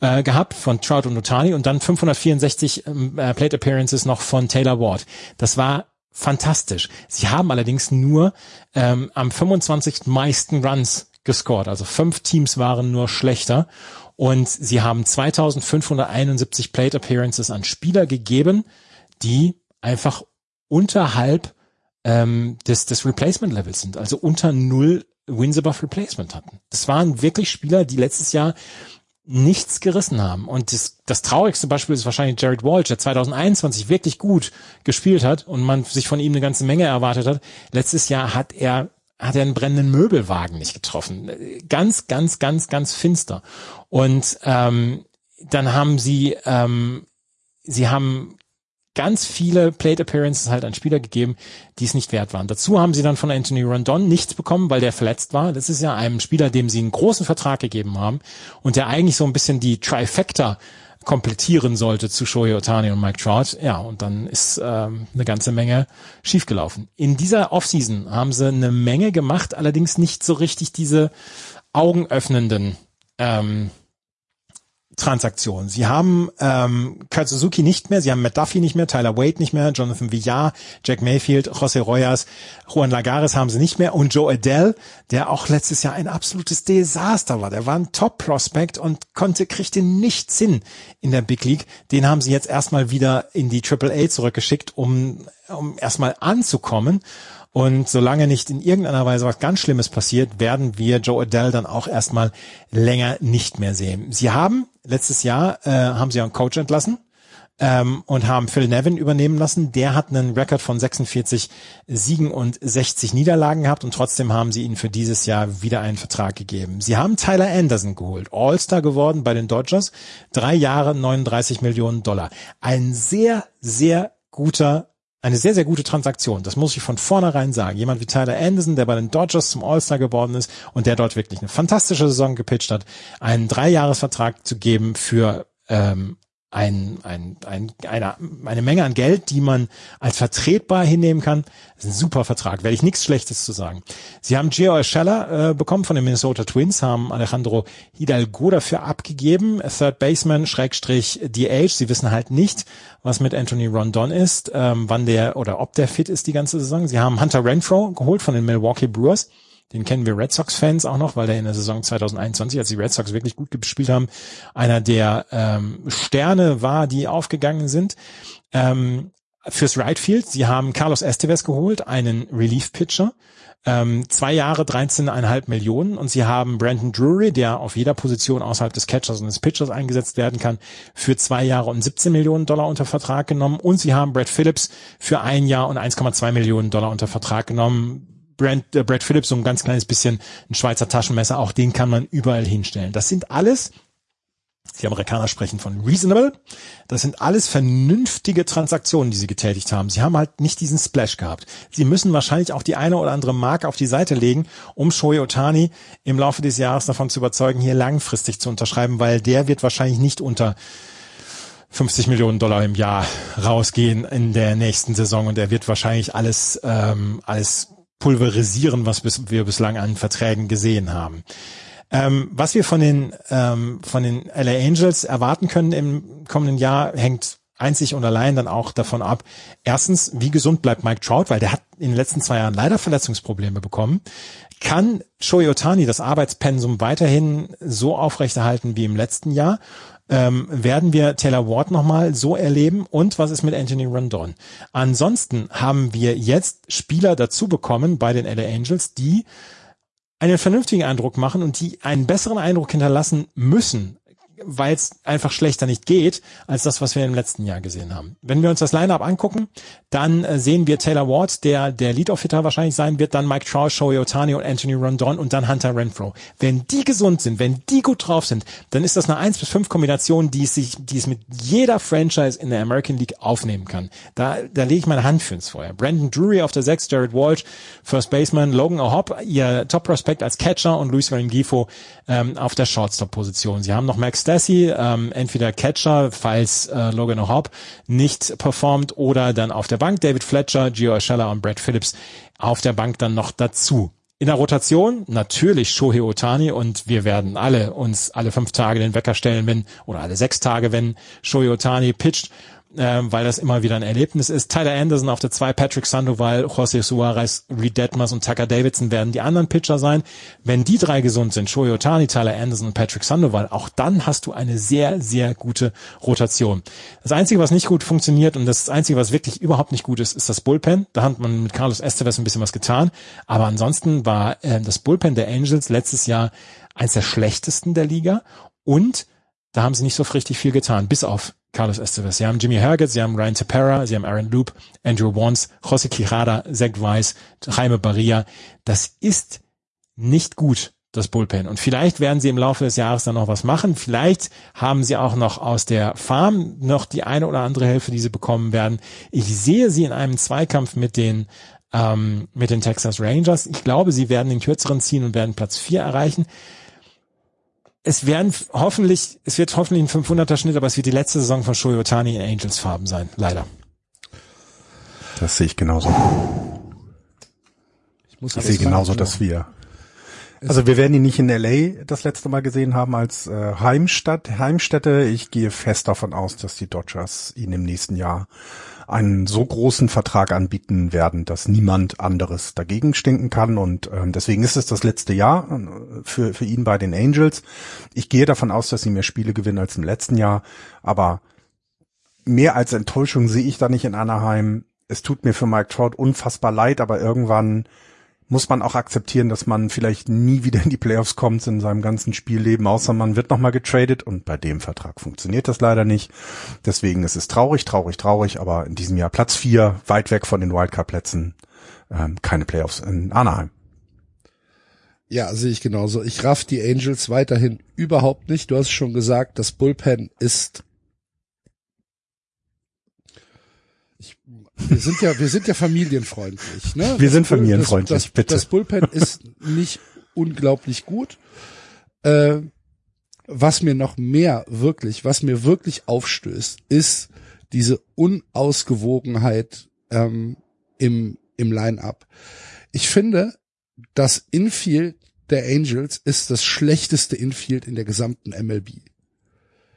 C: äh, gehabt, von Trout und Otani und dann 564 ähm, äh, Plate Appearances noch von Taylor Ward. Das war fantastisch. Sie haben allerdings nur ähm, am 25. meisten Runs gescored. Also fünf Teams waren nur schlechter. Und sie haben 2571 Plate Appearances an Spieler gegeben, die einfach unterhalb ähm, des, des Replacement Levels sind, also unter null Wins above Replacement hatten. Das waren wirklich Spieler, die letztes Jahr nichts gerissen haben. Und das, das traurigste Beispiel ist wahrscheinlich Jared Walsh, der 2021 wirklich gut gespielt hat und man sich von ihm eine ganze Menge erwartet hat. Letztes Jahr hat er hat er einen brennenden Möbelwagen nicht getroffen. Ganz, ganz, ganz, ganz finster. Und ähm, dann haben sie, ähm, sie haben ganz viele Plate Appearances halt an Spieler gegeben, die es nicht wert waren. Dazu haben sie dann von Anthony Rondon nichts bekommen, weil der verletzt war. Das ist ja einem Spieler, dem sie einen großen Vertrag gegeben haben und der eigentlich so ein bisschen die Trifecta komplettieren sollte zu Shohei Otani und Mike Trout. Ja, und dann ist ähm, eine ganze Menge schiefgelaufen. In dieser Offseason haben sie eine Menge gemacht, allerdings nicht so richtig diese augenöffnenden ähm, Transaktion. Sie haben ähm, Kurt Suzuki nicht mehr, sie haben Matt Duffy nicht mehr, Tyler Wade nicht mehr, Jonathan Villar, Jack Mayfield, José Royas, Juan Lagares haben sie nicht mehr und Joe Adele, der auch letztes Jahr ein absolutes Desaster war. Der war ein Top-Prospect und konnte, kriegte nichts hin in der Big League. Den haben sie jetzt erstmal wieder in die Triple A zurückgeschickt, um, um erstmal anzukommen. Und solange nicht in irgendeiner Weise was ganz Schlimmes passiert, werden wir Joe Adele dann auch erstmal länger nicht mehr sehen. Sie haben letztes Jahr äh, haben sie einen Coach entlassen ähm, und haben Phil Nevin übernehmen lassen. Der hat einen Rekord von 46 Siegen und 60 Niederlagen gehabt und trotzdem haben sie ihnen für dieses Jahr wieder einen Vertrag gegeben. Sie haben Tyler Anderson geholt, All-Star geworden bei den Dodgers, drei Jahre 39 Millionen Dollar. Ein sehr, sehr guter eine sehr, sehr gute Transaktion. Das muss ich von vornherein sagen. Jemand wie Tyler Anderson, der bei den Dodgers zum All-Star geworden ist und der dort wirklich eine fantastische Saison gepitcht hat, einen Dreijahresvertrag zu geben für ähm, ein, ein, ein, eine, eine Menge an Geld, die man als vertretbar hinnehmen kann. Das ist ein super Vertrag, werde ich nichts Schlechtes zu sagen. Sie haben Gio Scheller äh, bekommen von den Minnesota Twins, haben Alejandro Hidalgo dafür abgegeben, Third Baseman, Schrägstrich DH. Sie wissen halt nicht, was mit Anthony Rondon ist, ähm, wann der oder ob der fit ist die ganze Saison. Sie haben Hunter Renfro geholt von den Milwaukee Brewers den kennen wir Red Sox-Fans auch noch, weil der in der Saison 2021, als die Red Sox wirklich gut gespielt haben, einer der ähm, Sterne war, die aufgegangen sind. Ähm, fürs Right Field, sie haben Carlos Estevez geholt, einen Relief-Pitcher. Ähm, zwei Jahre, 13,5 Millionen und sie haben Brandon Drury, der auf jeder Position außerhalb des Catchers und des Pitchers eingesetzt werden kann, für zwei Jahre und 17 Millionen Dollar unter Vertrag genommen und sie haben Brad Phillips für ein Jahr und 1,2 Millionen Dollar unter Vertrag genommen. Brand, äh, Brad Phillips so ein ganz kleines bisschen ein Schweizer Taschenmesser, auch den kann man überall hinstellen. Das sind alles, die Amerikaner sprechen von reasonable, das sind alles vernünftige Transaktionen, die sie getätigt haben. Sie haben halt nicht diesen Splash gehabt. Sie müssen wahrscheinlich auch die eine oder andere Marke auf die Seite legen, um Shohei Otani im Laufe des Jahres davon zu überzeugen, hier langfristig zu unterschreiben, weil der wird wahrscheinlich nicht unter 50 Millionen Dollar im Jahr rausgehen in der nächsten Saison und er wird wahrscheinlich alles ähm, alles pulverisieren, was bis, wir bislang an Verträgen gesehen haben. Ähm, was wir von den, ähm, von den LA Angels erwarten können im kommenden Jahr, hängt einzig und allein dann auch davon ab, erstens, wie gesund bleibt Mike Trout, weil der hat in den letzten zwei Jahren leider Verletzungsprobleme bekommen. Kann Shohei das Arbeitspensum weiterhin so aufrechterhalten wie im letzten Jahr? Ähm, werden wir Taylor Ward nochmal so erleben und was ist mit Anthony Rondon? Ansonsten haben wir jetzt Spieler dazu bekommen bei den LA Angels, die einen vernünftigen Eindruck machen und die einen besseren Eindruck hinterlassen müssen weil es einfach schlechter nicht geht, als das, was wir im letzten Jahr gesehen haben. Wenn wir uns das Line-Up angucken, dann äh, sehen wir Taylor Ward, der der Lead-Off-Hitter wahrscheinlich sein wird, dann Mike Trout, Shohei Otani und Anthony Rondon und dann Hunter Renfro. Wenn die gesund sind, wenn die gut drauf sind, dann ist das eine 1 bis 5 Kombination, die es sich, die es mit jeder Franchise in der American League aufnehmen kann. Da, da lege ich meine Hand für ins Feuer. Brandon Drury auf der 6, Jared Walsh, First Baseman, Logan O'Hoppe, ihr Top-Prospect als Catcher und Luis Rengifo ähm, auf der Shortstop-Position. Sie haben noch Max Stassi, ähm, entweder Catcher, falls äh, Logan O'Hoppe nicht performt, oder dann auf der Bank David Fletcher, Gio Urshela und Brad Phillips auf der Bank dann noch dazu. In der Rotation natürlich Shohei Otani und wir werden alle uns alle fünf Tage den Wecker stellen, wenn, oder alle sechs Tage, wenn Shohei Otani pitcht äh, weil das immer wieder ein Erlebnis ist. Tyler Anderson auf der 2, Patrick Sandoval, José Suarez, Reed Detmers und Tucker Davidson werden die anderen Pitcher sein. Wenn die drei gesund sind, Shohei Otani, Tyler Anderson und Patrick Sandoval, auch dann hast du eine sehr, sehr gute Rotation. Das Einzige, was nicht gut funktioniert und das Einzige, was wirklich überhaupt nicht gut ist, ist das Bullpen. Da hat man mit Carlos Esteves ein bisschen was getan. Aber ansonsten war äh, das Bullpen der Angels letztes Jahr eins der schlechtesten der Liga und da haben sie nicht so richtig viel getan, bis auf Carlos Estevez. Sie haben Jimmy Herget, sie haben Ryan Tepera, sie haben Aaron Loop, Andrew Wons, José Quijada, Zach Weiss, Jaime Barria. Das ist nicht gut, das Bullpen. Und vielleicht werden sie im Laufe des Jahres dann noch was machen. Vielleicht haben sie auch noch aus der Farm noch die eine oder andere Hilfe, die sie bekommen werden. Ich sehe sie in einem Zweikampf mit den ähm, mit den Texas Rangers. Ich glaube, sie werden den kürzeren ziehen und werden Platz vier erreichen es werden hoffentlich, es wird hoffentlich ein 500er Schnitt, aber es wird die letzte Saison von Shohei Otani in Angels Farben sein, leider.
D: Das sehe ich genauso. Ich muss das sehe genauso, dass wir also wir werden ihn nicht in LA das letzte Mal gesehen haben als äh, Heimstadt, Heimstätte. Ich gehe fest davon aus, dass die Dodgers ihn im nächsten Jahr einen so großen Vertrag anbieten werden, dass niemand anderes dagegen stinken kann. Und ähm, deswegen ist es das letzte Jahr äh, für, für ihn bei den Angels. Ich gehe davon aus, dass sie mehr Spiele gewinnen als im letzten Jahr. Aber mehr als Enttäuschung sehe ich da nicht in Anaheim. Es tut mir für Mike Trout unfassbar leid, aber irgendwann muss man auch akzeptieren, dass man vielleicht nie wieder in die Playoffs kommt in seinem ganzen Spielleben, außer man wird nochmal getradet und bei dem Vertrag funktioniert das leider nicht. Deswegen ist es traurig, traurig, traurig, aber in diesem Jahr Platz vier, weit weg von den Wildcard-Plätzen, ähm, keine Playoffs in Anaheim.
B: Ja, sehe ich genauso. Ich raff die Angels weiterhin überhaupt nicht. Du hast schon gesagt, das Bullpen ist wir sind ja, wir sind ja familienfreundlich, ne?
D: Wir das sind familienfreundlich,
B: das, das,
D: bitte.
B: Das Bullpen ist nicht unglaublich gut. Äh, was mir noch mehr wirklich, was mir wirklich aufstößt, ist diese Unausgewogenheit ähm, im, im Line-up. Ich finde, das Infield der Angels ist das schlechteste Infield in der gesamten MLB.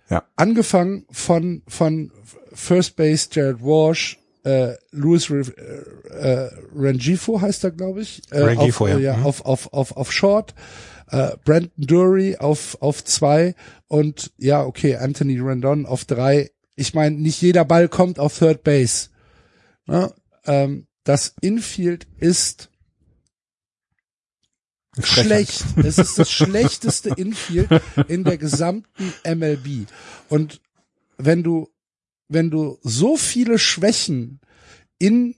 B: Ja. Angefangen von, von First Base Jared Walsh, äh, Louis äh, äh, Rengifo heißt er, glaube ich. Äh, Rengifo, auf, ja. ja mhm. auf, auf, auf, auf Short. Äh, Brandon Dury auf, auf zwei und ja, okay, Anthony Randon auf drei. Ich meine, nicht jeder Ball kommt auf Third Base. Ne? Ähm, das Infield ist schlecht. es ist das schlechteste Infield in der gesamten MLB. Und wenn du wenn du so viele Schwächen in,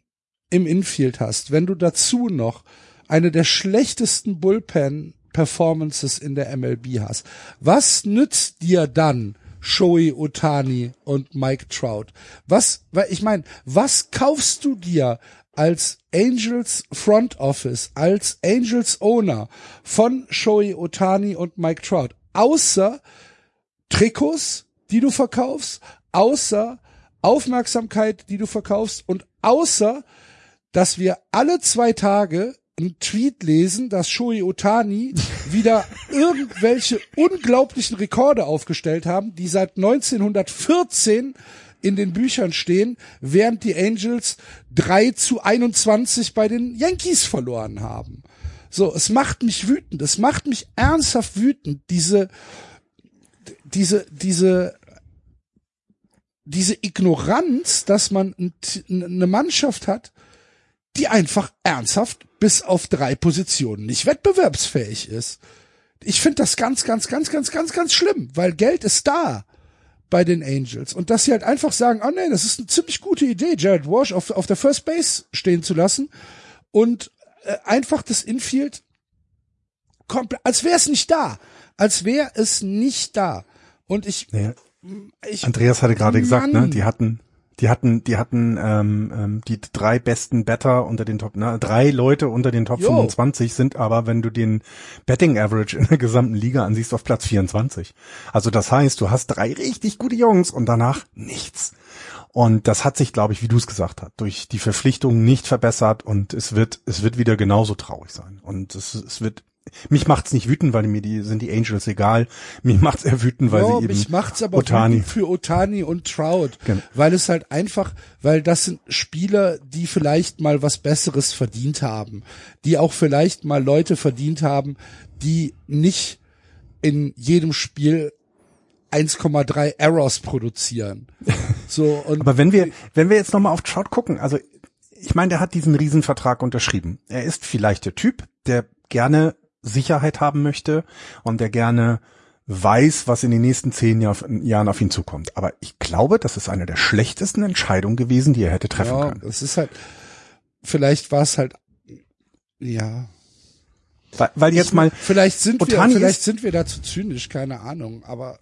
B: im Infield hast, wenn du dazu noch eine der schlechtesten Bullpen Performances in der MLB hast, was nützt dir dann Shoei Otani und Mike Trout? Was, ich meine, was kaufst du dir als Angels Front Office, als Angels Owner von Shoei Otani und Mike Trout, außer Trikots, die du verkaufst, außer Aufmerksamkeit, die du verkaufst und außer, dass wir alle zwei Tage einen Tweet lesen, dass Shoei Otani wieder irgendwelche unglaublichen Rekorde aufgestellt haben, die seit 1914 in den Büchern stehen, während die Angels 3 zu 21 bei den Yankees verloren haben. So, es macht mich wütend, es macht mich ernsthaft wütend, diese, diese, diese diese Ignoranz, dass man eine Mannschaft hat, die einfach ernsthaft bis auf drei Positionen nicht wettbewerbsfähig ist. ich finde das ganz, ganz, ganz, ganz, ganz, ganz schlimm, weil Geld ist da bei den Angels. Und dass sie halt einfach sagen, oh nee, das ist eine ziemlich gute Idee, Jared Walsh auf, auf der First Base stehen zu lassen und äh, einfach das Infield komplett, als wäre es nicht da. Als wäre es nicht da. Und ich,
D: Nee.
B: Ich
D: Andreas hatte gerade gesagt, ne, die hatten, die hatten, die hatten ähm, ähm, die drei besten Better unter den Top, ne, drei Leute unter den Top
B: Jo.
D: 25 sind aber, wenn du den Betting Average in der gesamten Liga ansiehst, auf Platz 24. Also das heißt, du hast drei richtig gute Jungs und danach nichts. Und das hat sich, glaube ich, wie du es gesagt hast, durch die Verpflichtungen nicht verbessert und es wird, es wird wieder genauso traurig sein. Und es, es wird, mich macht's nicht wütend, weil mir die, sind die Angels egal. Mich macht's eher wütend, weil
B: ja,
D: sie eben
B: mich macht's aber
D: Otani.
B: für Otani und Trout,
D: Genau.
B: weil es halt einfach, weil das sind Spieler, die vielleicht mal was Besseres verdient haben, die auch vielleicht mal Leute verdient haben, die nicht in jedem Spiel 1,3 Errors produzieren. So und
D: Aber wenn wir, wenn wir jetzt nochmal auf Trout gucken, also ich meine, der hat diesen Riesenvertrag unterschrieben. Er ist vielleicht der Typ, der gerne Sicherheit haben möchte und der gerne weiß, was in den nächsten zehn Jahr, Jahren auf ihn zukommt. Aber ich glaube, das ist eine der schlechtesten Entscheidungen gewesen, die er hätte treffen
B: ja,
D: können.
B: es ist halt, vielleicht war es halt, ja.
D: Weil, weil jetzt mal,
B: Vielleicht sind wir,
D: Ohtani
B: vielleicht
D: ist-
B: sind wir dazu zynisch, keine Ahnung, aber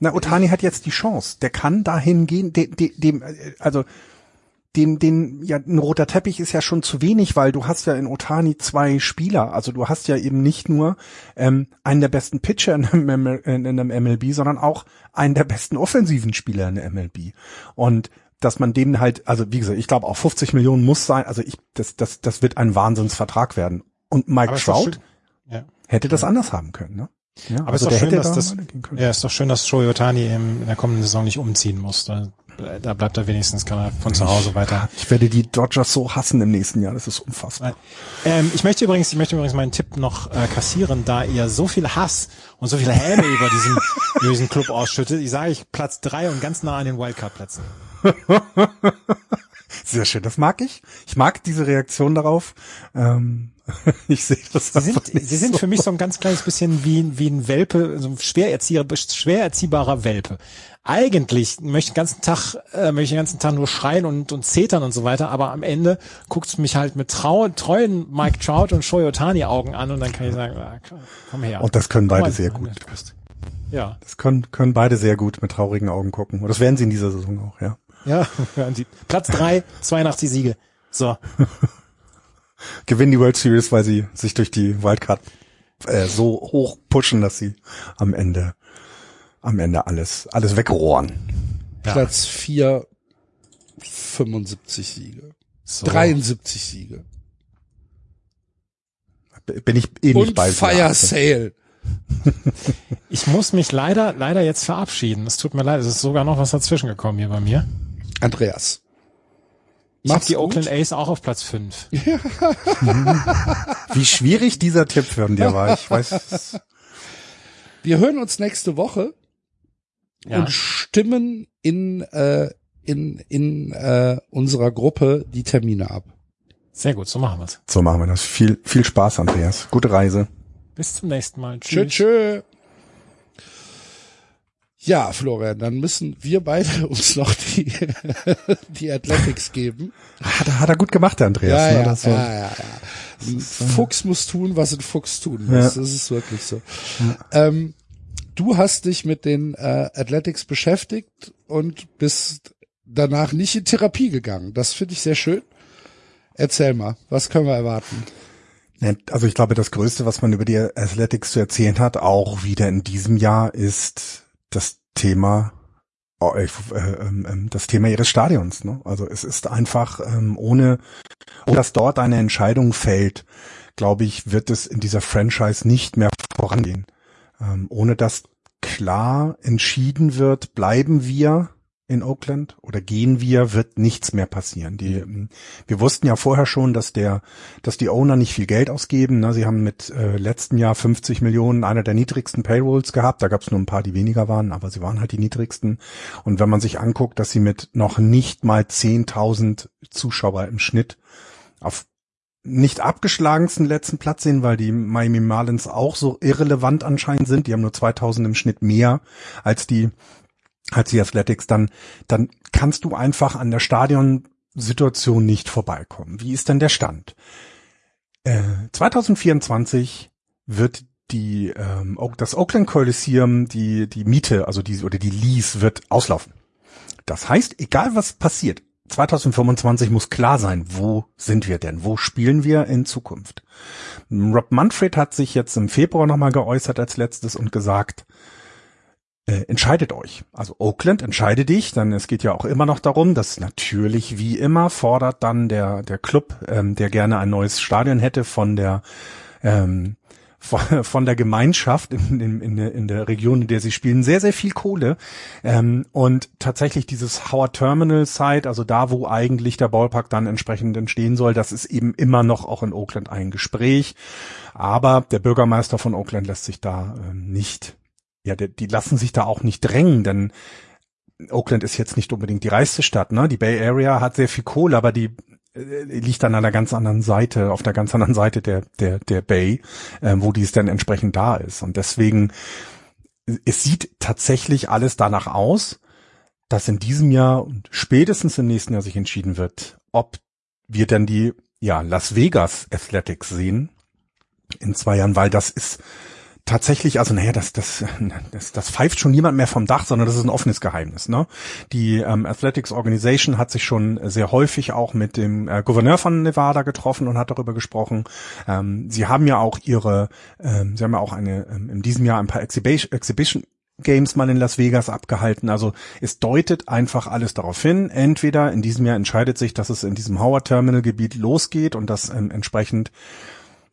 D: na, Otani hat jetzt die Chance. Der kann dahin gehen, dem, dem, dem äh, also den, den, ja, ein roter Teppich ist ja schon zu wenig, weil du hast ja in Otani zwei Spieler. Also du hast ja eben nicht nur ähm, einen der besten Pitcher in einem, in einem MLB, sondern auch einen der besten offensiven Spieler in der MLB. Und dass man denen halt, also wie gesagt, ich glaube auch 50 Millionen muss sein. Also ich, das, das, das wird ein Wahnsinnsvertrag werden. Und Mike Trout
C: Ja.
D: hätte das anders haben können, ne? Ja,
C: Aber es ist doch schön, dass das,
D: weitergehen können.
C: ja, ist doch schön, dass Shohei Otani in der kommenden Saison nicht umziehen muss. Da, da bleibt er wenigstens, kann er von zu Hause weiter.
D: Ich werde die Dodgers so hassen im nächsten Jahr. Das ist unfassbar.
C: Ähm, ich möchte übrigens, ich möchte übrigens meinen Tipp noch äh, kassieren, da ihr so viel Hass und so viel Häme über diesen, über diesen Club ausschüttet. Ich sage ich Platz drei und ganz nah an den Wildcard-Plätzen.
D: Sehr schön, das mag ich. Ich mag diese Reaktion darauf. Ähm, ich sehe das
C: Sie sind,
D: nicht
C: sie sind
D: so.
C: für mich so ein ganz kleines bisschen wie, wie ein Welpe, so ein schwer, erzieher, schwer erziehbarer Welpe. Eigentlich möchte ich den ganzen Tag, äh, möchte ich den ganzen Tag nur schreien und, und zetern und so weiter, aber am Ende guckt's mich halt mit trau, treuen Mike Trout und Shohei Otani Augen an und dann kann ich sagen, ah, komm her.
D: Und das können beide
C: Komm,
D: sehr gut.
C: Ja,
D: Das können, können beide sehr gut mit traurigen Augen gucken. Und das werden sie in dieser Saison auch, ja.
C: Ja, hören Sie. Platz drei, 82 Siege. So.
D: Gewinnen die World Series, weil sie sich durch die Wildcard äh, so hoch pushen, dass sie am Ende am Ende alles alles wegrohren.
C: Ja.
B: Platz vier 75 Siege.
C: so.
B: 73 Siege.
D: Bin ich eh nicht
B: Und
D: bei
B: Fire Sale.
C: Ich muss mich leider, leider jetzt verabschieden. Es tut mir leid, es ist sogar noch was dazwischen gekommen hier bei mir.
B: Andreas.
C: Ich habe die
B: gut.
C: Oakland A's auch auf Platz fünf.
D: Wie schwierig dieser Tipp von dir war. Ich weiß.
B: Wir hören uns nächste Woche
C: Ja.
B: und stimmen in, äh, in, in äh, unserer Gruppe die Termine ab.
C: Sehr gut, so machen wir's.
D: So machen wir das. Viel viel Spaß, Andreas. Gute Reise.
C: Bis zum nächsten Mal.
B: Tschö,
C: Tschüss.
B: tschö. Ja, Florian, dann müssen wir beide uns noch die, die Athletics geben.
D: Hat, er- hat er gut gemacht, der Andreas.
B: Ja,
D: ne?
B: ja,
D: Das war-
B: ja, ja, ja. Ein Fuchs muss tun, was ein Fuchs tun muss. Das ist wirklich so. Ähm, du hast dich mit den äh, Athletics beschäftigt und bist danach nicht in Therapie gegangen. Das finde ich sehr schön. Erzähl mal, was können wir erwarten?
D: Also ich glaube, das Größte, was man über die Athletics zu erzählen hat, auch wieder in diesem Jahr, ist das Thema, oh, äh, ähm, ähm, das Thema ihres Stadions. Ne? Also es ist einfach ähm, ohne, ohne dass dort eine Entscheidung fällt, glaube ich, wird es in dieser Franchise nicht mehr vorangehen. Ähm, ohne dass klar entschieden wird, bleiben wir in Oakland oder gehen wir, wird nichts mehr passieren. Die, ähm, wir wussten ja vorher schon, dass der, dass die Owner nicht viel Geld ausgeben. Ne? Sie haben mit äh, letzten Jahr 50 Millionen einer der niedrigsten Payrolls gehabt. Da gab es nur ein paar, die weniger waren, aber sie waren halt die niedrigsten. Und wenn man sich anguckt, dass sie mit noch nicht mal 10.000 Zuschauer im Schnitt auf nicht abgeschlagensten letzten Platz sehen, weil die Miami Marlins auch so irrelevant anscheinend sind. Die haben nur 2000 im Schnitt mehr als die als die Athletics. Dann dann kannst du einfach an der Stadionsituation nicht vorbeikommen. Wie ist denn der Stand? Äh, 2024 wird die ähm, das Oakland Coliseum die die Miete also die oder die Lease wird auslaufen. Das heißt, egal was passiert, 2025 muss klar sein, wo sind wir denn? Wo spielen wir in Zukunft? Rob Manfred hat sich jetzt im Februar nochmal geäußert als letztes und gesagt, äh, entscheidet euch. Also Oakland, entscheide dich, denn es geht ja auch immer noch darum, dass natürlich wie immer fordert dann der, der Club, ähm, der gerne ein neues Stadion hätte von der ähm, von der Gemeinschaft in, in, in, der, in der Region, in der sie spielen, sehr, sehr viel Kohle. Ähm, und tatsächlich dieses Howard Terminal Site, also da, wo eigentlich der Ballpark dann entsprechend entstehen soll, das ist eben immer noch auch in Oakland ein Gespräch. Aber der Bürgermeister von Oakland lässt sich da ähm, nicht, ja, der, die lassen sich da auch nicht drängen, denn Oakland ist jetzt nicht unbedingt die reichste Stadt, ne? Die Bay Area hat sehr viel Kohle, aber die äh, liegt dann an einer ganz anderen Seite, auf der ganz anderen Seite der, der, der Bay, äh, wo dies dann entsprechend da ist. Und deswegen, es sieht tatsächlich alles danach aus, dass in diesem Jahr und spätestens im nächsten Jahr sich entschieden wird, ob wir denn die, ja, Las Vegas Athletics sehen in zwei Jahren, weil das ist, tatsächlich, also naja, das, das, das, das pfeift schon niemand mehr vom Dach, sondern das ist ein offenes Geheimnis. Ne? Die ähm, Athletics Organization hat sich schon sehr häufig auch mit dem äh, Gouverneur von Nevada getroffen und hat darüber gesprochen. Ähm, sie haben ja auch ihre, ähm, sie haben ja auch eine ähm, in diesem Jahr ein paar Exhibition, Exhibition Games mal in Las Vegas abgehalten. Also es deutet einfach alles darauf hin. Entweder in diesem Jahr entscheidet sich, dass es in diesem Howard Terminal Gebiet losgeht und das ähm, entsprechend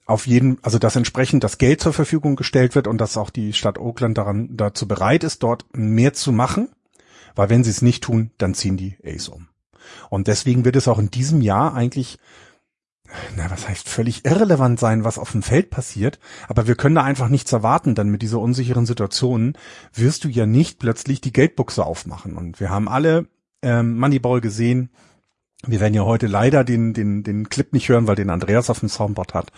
D: auf jeden, also dass entsprechend das Geld zur Verfügung gestellt wird und dass auch die Stadt Oakland daran dazu bereit ist, dort mehr zu machen, weil wenn sie es nicht tun, dann ziehen die Ace um. Und deswegen wird es auch in diesem Jahr eigentlich, na, was heißt völlig irrelevant sein, was auf dem Feld passiert, aber wir können da einfach nichts erwarten, denn mit dieser unsicheren Situation wirst du ja nicht plötzlich die Geldbuchse aufmachen. Und wir haben alle ähm, Moneyball gesehen, wir werden ja heute leider den, den, den Clip nicht hören, weil den Andreas auf dem Soundboard hat.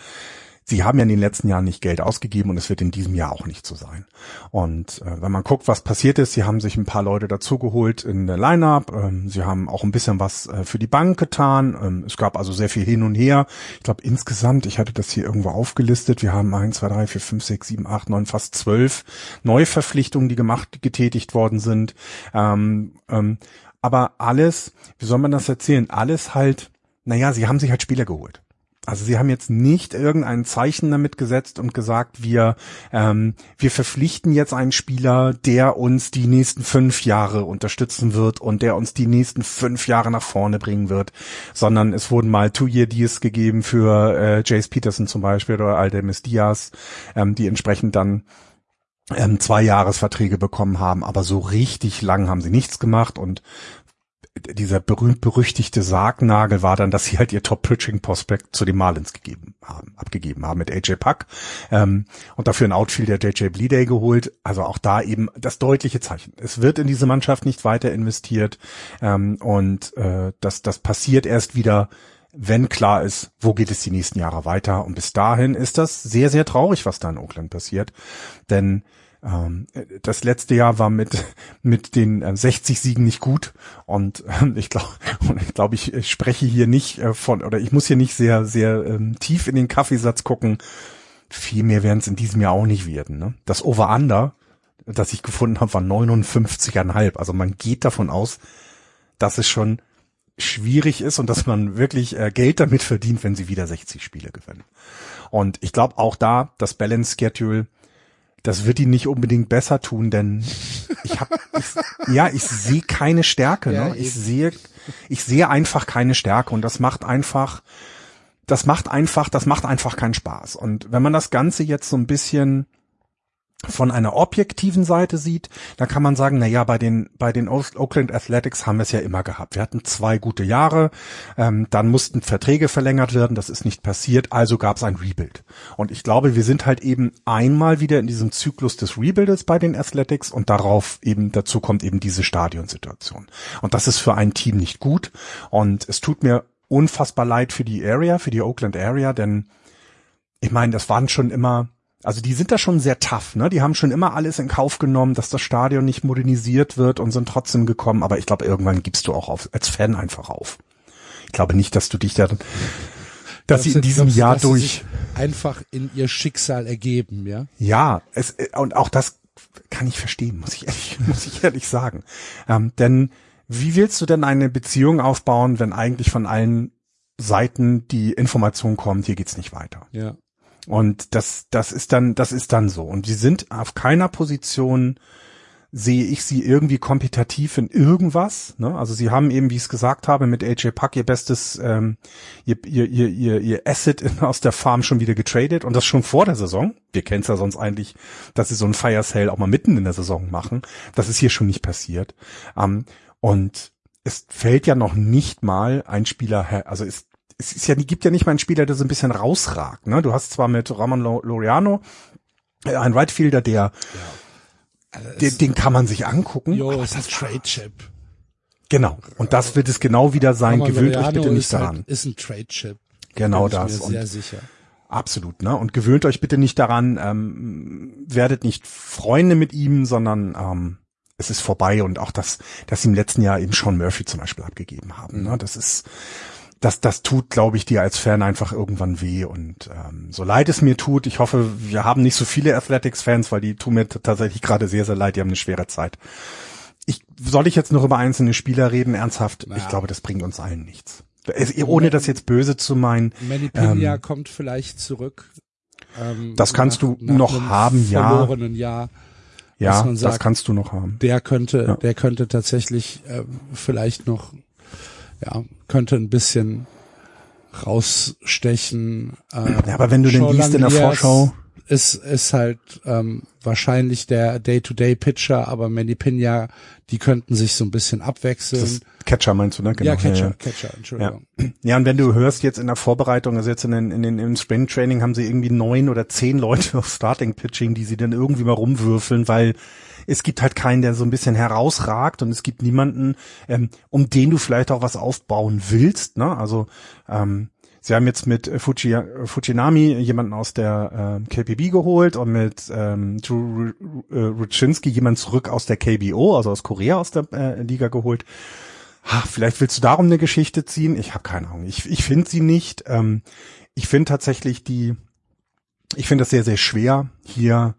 D: Sie haben ja in den letzten Jahren nicht Geld ausgegeben und es wird in diesem Jahr auch nicht so sein. Und äh, wenn man guckt, was passiert ist, sie haben sich ein paar Leute dazugeholt in der Line-Up. Ähm, sie haben auch ein bisschen was äh, für die Bank getan. Ähm, es gab also sehr viel hin und her. Ich glaube insgesamt, ich hatte das hier irgendwo aufgelistet, wir haben eins, zwei, drei, vier, fünf, sechs, sieben, acht, neun, fast zwölf Neuverpflichtungen, die gemacht, getätigt worden sind. Ähm, ähm, aber alles, wie soll man das erzählen? Alles halt, naja, sie haben sich halt Spieler geholt. Also sie haben jetzt nicht irgendein Zeichen damit gesetzt und gesagt, wir, ähm, wir verpflichten jetzt einen Spieler, der uns die nächsten fünf Jahre unterstützen wird und der uns die nächsten fünf Jahre nach vorne bringen wird, sondern es wurden mal Two-Year-Deals gegeben für äh, Jace Peterson zum Beispiel oder Aldemis Diaz, ähm, die entsprechend dann ähm, zwei Jahresverträge bekommen haben, aber so richtig lang haben sie nichts gemacht und dieser berühmt-berüchtigte Sargnagel war dann, dass sie halt ihr Top-Pitching-Prospect zu den Marlins gegeben haben, abgegeben haben mit AJ Puck ähm, und dafür ein Outfielder JJ Bleeday geholt. Also auch da eben das deutliche Zeichen. Es wird in diese Mannschaft nicht weiter investiert ähm, und äh, das, das passiert erst wieder, wenn klar ist, wo geht es die nächsten Jahre weiter. Und bis dahin ist das sehr, sehr traurig, was da in Oakland passiert. Denn ähm, das letzte Jahr war mit mit den äh, 60 Siegen nicht gut und äh, ich glaube ich glaube ich, spreche hier nicht äh, von oder ich muss hier nicht sehr sehr ähm, tief in den Kaffeesatz gucken. Viel mehr werden es in diesem Jahr auch nicht werden. Ne? Das Over Under, das ich gefunden habe, war 59,5. Also man geht davon aus, dass es schon schwierig ist und dass man wirklich äh, Geld damit verdient, wenn sie wieder 60 Spiele gewinnen. Und ich glaube auch da, das Balance Schedule das wird ihn nicht unbedingt besser tun, denn ich habe ja, ich sehe keine Stärke, ja, ne? Ich sehe ich sehe einfach keine Stärke und das macht einfach das macht einfach, das macht einfach keinen Spaß. Und wenn man das ganze jetzt so ein bisschen von einer objektiven Seite sieht, dann kann man sagen, na ja, bei den bei den Oakland Athletics haben wir es ja immer gehabt. Wir hatten zwei gute Jahre, ähm, dann mussten Verträge verlängert werden, das ist nicht passiert, also gab es ein Rebuild. Und ich glaube, wir sind halt eben einmal wieder in diesem Zyklus des Rebuildes bei den Athletics und darauf eben dazu kommt eben diese Stadionsituation. Und das ist für ein Team nicht gut und es tut mir unfassbar leid für die Area, für die Oakland Area, denn ich meine, das waren schon immer, also die sind da schon sehr tough, ne? Die haben schon immer alles in Kauf genommen, dass das Stadion nicht modernisiert wird und sind trotzdem gekommen. Aber ich glaube, irgendwann gibst du auch auf, als Fan einfach auf. Ich glaube nicht, dass du dich da, dass sie in diesem
B: glaubst
D: Jahr durch,
B: einfach in ihr Schicksal ergeben, ja?
D: ja, es, und auch das kann ich verstehen, muss ich ehrlich, muss ich ehrlich sagen. Ähm, denn wie willst du denn eine Beziehung aufbauen, wenn eigentlich von allen Seiten die Information kommt, hier geht's nicht weiter?
B: Ja.
D: Und das, das ist dann, das ist dann so. Und sie sind auf keiner Position, sehe ich sie irgendwie kompetitiv in irgendwas. Ne? Also sie haben eben, wie ich es gesagt habe, mit AJ Puck ihr bestes, ähm, ihr, ihr, ihr, ihr, Asset aus der Farm schon wieder getradet und das schon vor der Saison. Wir kennen es ja sonst eigentlich, dass sie so ein Fire Sale auch mal mitten in der Saison machen. Das ist hier schon nicht passiert. Ähm, und es fällt ja noch nicht mal ein Spieler, her, also es, es ist ja, gibt ja nicht mal einen Spieler, der so ein bisschen rausragt. Ne? Du hast zwar mit Ramon Loriano äh, einen Right Fielder, der den, den kann man sich angucken.
B: Jo, ist ein Trade Chip.
D: Genau. Und das wird es genau wieder sein.
B: Roman
D: Gewöhnt euch
B: Laureano
D: bitte nicht
B: ist
D: daran.
B: Halt, ist ein Trade Chip.
D: Genau
B: Bin ich
D: das.
B: Sehr sicher.
D: absolut, ne? Und gewöhnt euch bitte nicht daran, ähm, werdet nicht Freunde mit ihm, sondern ähm, es ist vorbei und auch das, dass sie im letzten Jahr eben Sean Murphy zum Beispiel abgegeben haben. Ne? Das ist, das, das tut, glaube ich, dir als Fan einfach irgendwann weh. Und ähm, so leid es mir tut, ich hoffe, wir haben nicht so viele Athletics-Fans, weil die tun mir tatsächlich gerade sehr, sehr leid, die haben eine schwere Zeit. Ich, soll ich jetzt noch über einzelne Spieler reden, ernsthaft? Ich glaube, das bringt uns allen nichts. Es, ohne das jetzt böse zu meinen.
B: Manny Pena kommt vielleicht zurück. Ähm,
D: Das kannst du
B: nach
D: noch haben, ja.
B: Jahr.
D: Ja,
B: man
D: das
B: sagt,
D: kannst du noch haben.
B: Der könnte,
D: Ja.
B: der könnte tatsächlich ähm, vielleicht noch, ja, könnte ein bisschen rausstechen. Äh,
D: Ja, aber wenn du den liest in der Vorschau,
B: ist, ist halt ähm, wahrscheinlich der Day-to-Day-Pitcher, aber Manny Pena, die könnten sich so ein bisschen abwechseln.
D: Catcher meinst du, ne?
B: ja, Catcher,
D: ja.
B: Catcher, Entschuldigung.
D: Ja, und wenn du hörst jetzt in der Vorbereitung, also jetzt in den, in den im Spring Training haben sie irgendwie neun oder zehn Leute auf Starting Pitching, die sie dann irgendwie mal rumwürfeln, weil es gibt halt keinen, der so ein bisschen herausragt und es gibt niemanden, ähm, um den du vielleicht auch was aufbauen willst. Ne? Also ähm, sie haben jetzt mit Fuji, Fujinami jemanden aus der äh, KPB geholt und mit ähm, äh, Ruczynski jemanden zurück aus der KBO, also aus Korea aus der äh, Liga geholt. Ha, vielleicht willst du darum eine Geschichte ziehen. Ich habe keine Ahnung. Ich, ich finde sie nicht. Ähm, ich finde tatsächlich die, ich finde das sehr, sehr schwer, hier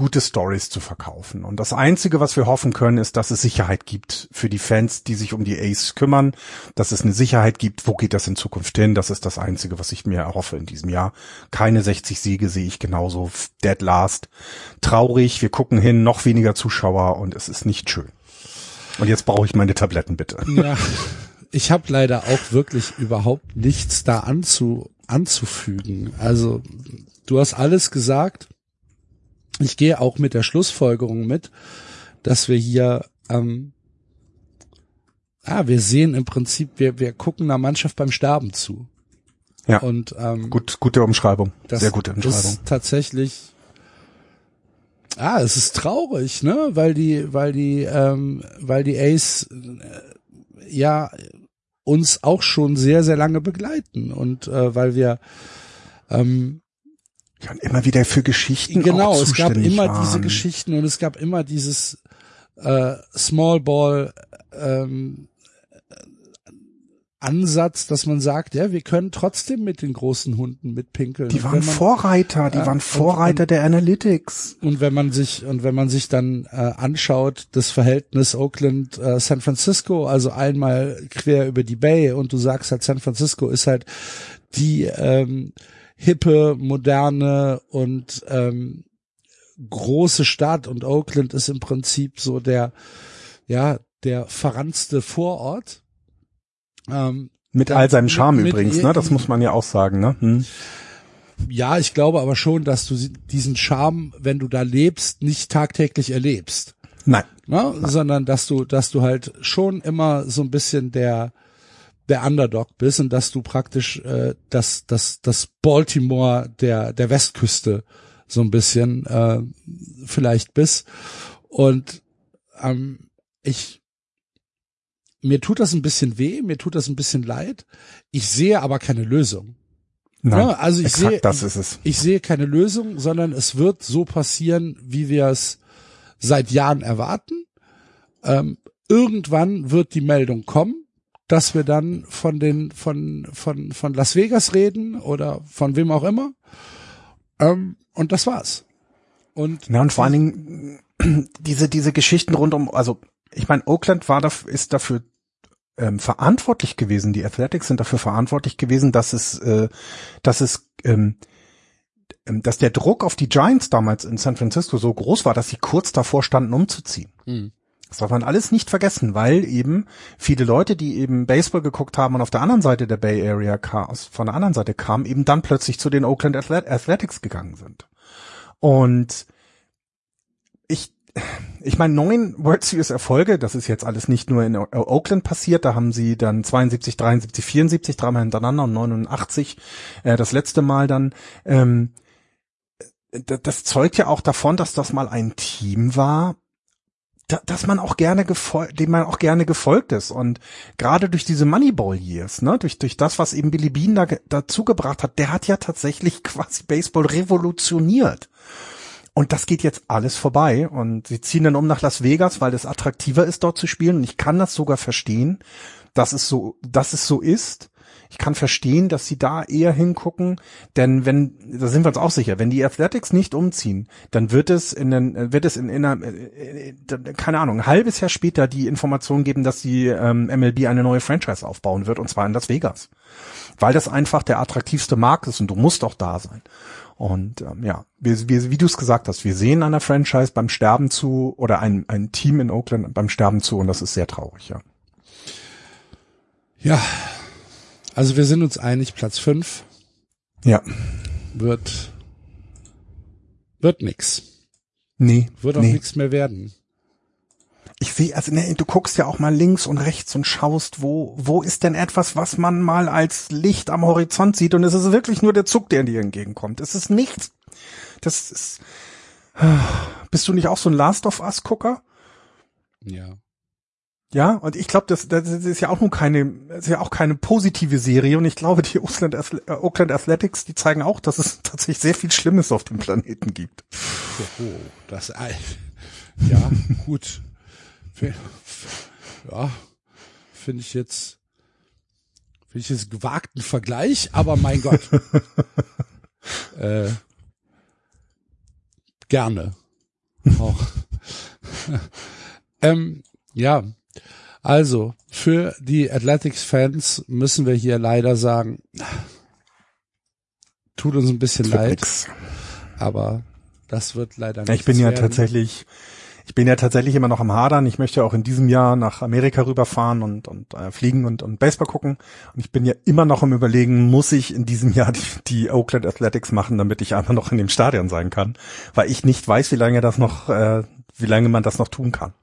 D: gute Stories zu verkaufen. Und das Einzige, was wir hoffen können, ist, dass es Sicherheit gibt für die Fans, die sich um die Ace kümmern, dass es eine Sicherheit gibt, wo geht das in Zukunft hin. Das ist das Einzige, was ich mir erhoffe in diesem Jahr. Keine 60 Siege sehe ich genauso. Dead last. Traurig, wir gucken hin, noch weniger Zuschauer und es ist nicht schön. Und jetzt brauche ich meine Tabletten bitte.
B: Ja, ich habe leider auch wirklich überhaupt nichts da anzu, anzufügen. Also du hast alles gesagt. Ich gehe auch mit der Schlussfolgerung mit, dass wir hier, ähm, ah, wir sehen im Prinzip, wir, wir gucken einer Mannschaft beim Sterben zu.
D: Ja.
B: Und ähm,
D: Gut, gute Umschreibung.
B: das
D: Sehr gute Umschreibung.
B: ist tatsächlich Ah, es ist traurig, ne, weil die, weil die, ähm, weil die Ace äh, ja uns auch schon sehr, sehr lange begleiten und äh, weil wir ähm,
D: Ja, und immer wieder für Geschichten
B: genau,
D: auch
B: es gab immer
D: waren.
B: diese Geschichten und es gab immer dieses äh, Small Ball ähm, Ansatz, dass man sagt, ja, wir können trotzdem mit den großen Hunden mitpinkeln.
D: Die
B: Und
D: waren
B: man,
D: Vorreiter, die
B: Ja,
D: waren
B: und-
D: Vorreiter der Analytics.
B: Und wenn man sich und wenn man sich dann äh, anschaut, das Verhältnis Oakland äh, San Francisco, also einmal quer über die Bay und du sagst halt San Francisco ist halt die ähm, hippe, moderne und ähm, große Stadt und Oakland ist im Prinzip so der ja der verranzte Vorort. Ähm,
D: Mit all seinem
B: mit-
D: Charme
B: mit
D: übrigens,
B: ihr-
D: ne? Das muss man ja auch sagen, ne? Hm.
B: Ja, ich glaube aber schon, dass du diesen Charme, wenn du da lebst, nicht tagtäglich erlebst.
D: Nein.
B: ne? sondern dass du, dass du halt schon immer so ein bisschen der der Underdog bist und dass du praktisch äh, das das das Baltimore der der Westküste so ein bisschen äh, vielleicht bist und ähm, ich mir tut das ein bisschen weh, mir tut das ein bisschen leid. Ich sehe aber keine Lösung.
D: Nein,
B: Ja, also ich sehe,
D: das ist es.
B: ich sehe keine Lösung, sondern es wird so passieren, wie wir es seit Jahren erwarten. Ähm, irgendwann wird die Meldung kommen, dass wir dann von den von von von Las Vegas reden oder von wem auch immer. Ähm, und das war's. Und
D: Ja, und vor allen Dingen diese, diese Geschichten rund um, also ich meine, Oakland war da, ist dafür ähm, verantwortlich gewesen, die Athletics sind dafür verantwortlich gewesen, dass es, äh, dass es, ähm, ähm, dass der Druck auf die Giants damals in San Francisco so groß war, dass sie kurz davor standen, umzuziehen.
B: Hm.
D: Das darf man alles nicht vergessen, weil eben viele Leute, die eben Baseball geguckt haben und auf der anderen Seite der Bay Area von der anderen Seite kamen, eben dann plötzlich zu den Oakland Athlet- Athletics gegangen sind. Und ich, ich meine, neun World Series Erfolge, das ist jetzt alles nicht nur in Oakland passiert, da haben sie dann 72, 73, 74, dreimal hintereinander und 89 äh, das letzte Mal dann. Ähm, das zeugt ja auch davon, dass das mal ein Team war, da, dass man auch gerne gefol dem man auch gerne gefolgt ist und gerade durch diese Moneyball Years, ne, durch durch das, was eben Billy Bean da dazu gebracht hat, der hat ja tatsächlich quasi Baseball revolutioniert. Und das geht jetzt alles vorbei und sie ziehen dann um nach Las Vegas, weil es attraktiver ist, dort zu spielen. Und ich kann das sogar verstehen, dass es so, dass es so ist. Ich kann verstehen, dass sie da eher hingucken, denn wenn, da sind wir uns auch sicher, wenn die Athletics nicht umziehen, dann wird es in den, wird es in, in einer, keine Ahnung, ein halbes Jahr später die Information geben, dass die ähm, MLB eine neue Franchise aufbauen wird, und zwar in Las Vegas. Weil das einfach der attraktivste Markt ist und du musst auch da sein. Und ähm, ja, wir, wir, wie du es gesagt hast, wir sehen einer Franchise beim Sterben zu oder ein, ein Team in Oakland beim Sterben zu und das ist sehr traurig, ja.
B: ja, also wir sind uns einig, Platz fünf
D: Ja.
B: wird wird nix.
D: Nee.
B: Wird auch
D: nee.
B: nix mehr werden.
D: Ich sehe, also nee, du guckst ja auch mal links und rechts und schaust, wo, wo ist denn etwas, was man mal als Licht am Horizont sieht und es ist wirklich nur der Zug, der dir entgegenkommt. Es ist nichts. Das ist, bist du nicht auch so ein Last of Us Gucker?
B: Ja.
D: Ja, und ich glaube, das, das ist ja auch nur keine, ist ja auch keine positive Serie und ich glaube, die Oakland, äh, Oakland Athletics, die zeigen auch, dass es tatsächlich sehr viel Schlimmes auf dem Planeten gibt.
B: Oh, das. Ja, gut. Ja, finde ich jetzt finde ich jetzt gewagten Vergleich, aber mein Gott. äh, gerne. Auch. ähm, ja, also für die Athletics-Fans müssen wir hier leider sagen, tut uns ein bisschen leid,
D: nix.
B: aber das wird leider
D: Ja, ich bin ja
B: werden.
D: tatsächlich, ich bin ja tatsächlich immer noch am Hadern. Ich möchte auch in diesem Jahr nach Amerika rüberfahren und, und äh, fliegen und, und Baseball gucken. Und ich bin ja immer noch im Überlegen, muss ich in diesem Jahr die, die Oakland Athletics machen, damit ich einfach noch in dem Stadion sein kann, weil ich nicht weiß, wie lange das noch, äh, wie lange man das noch tun kann.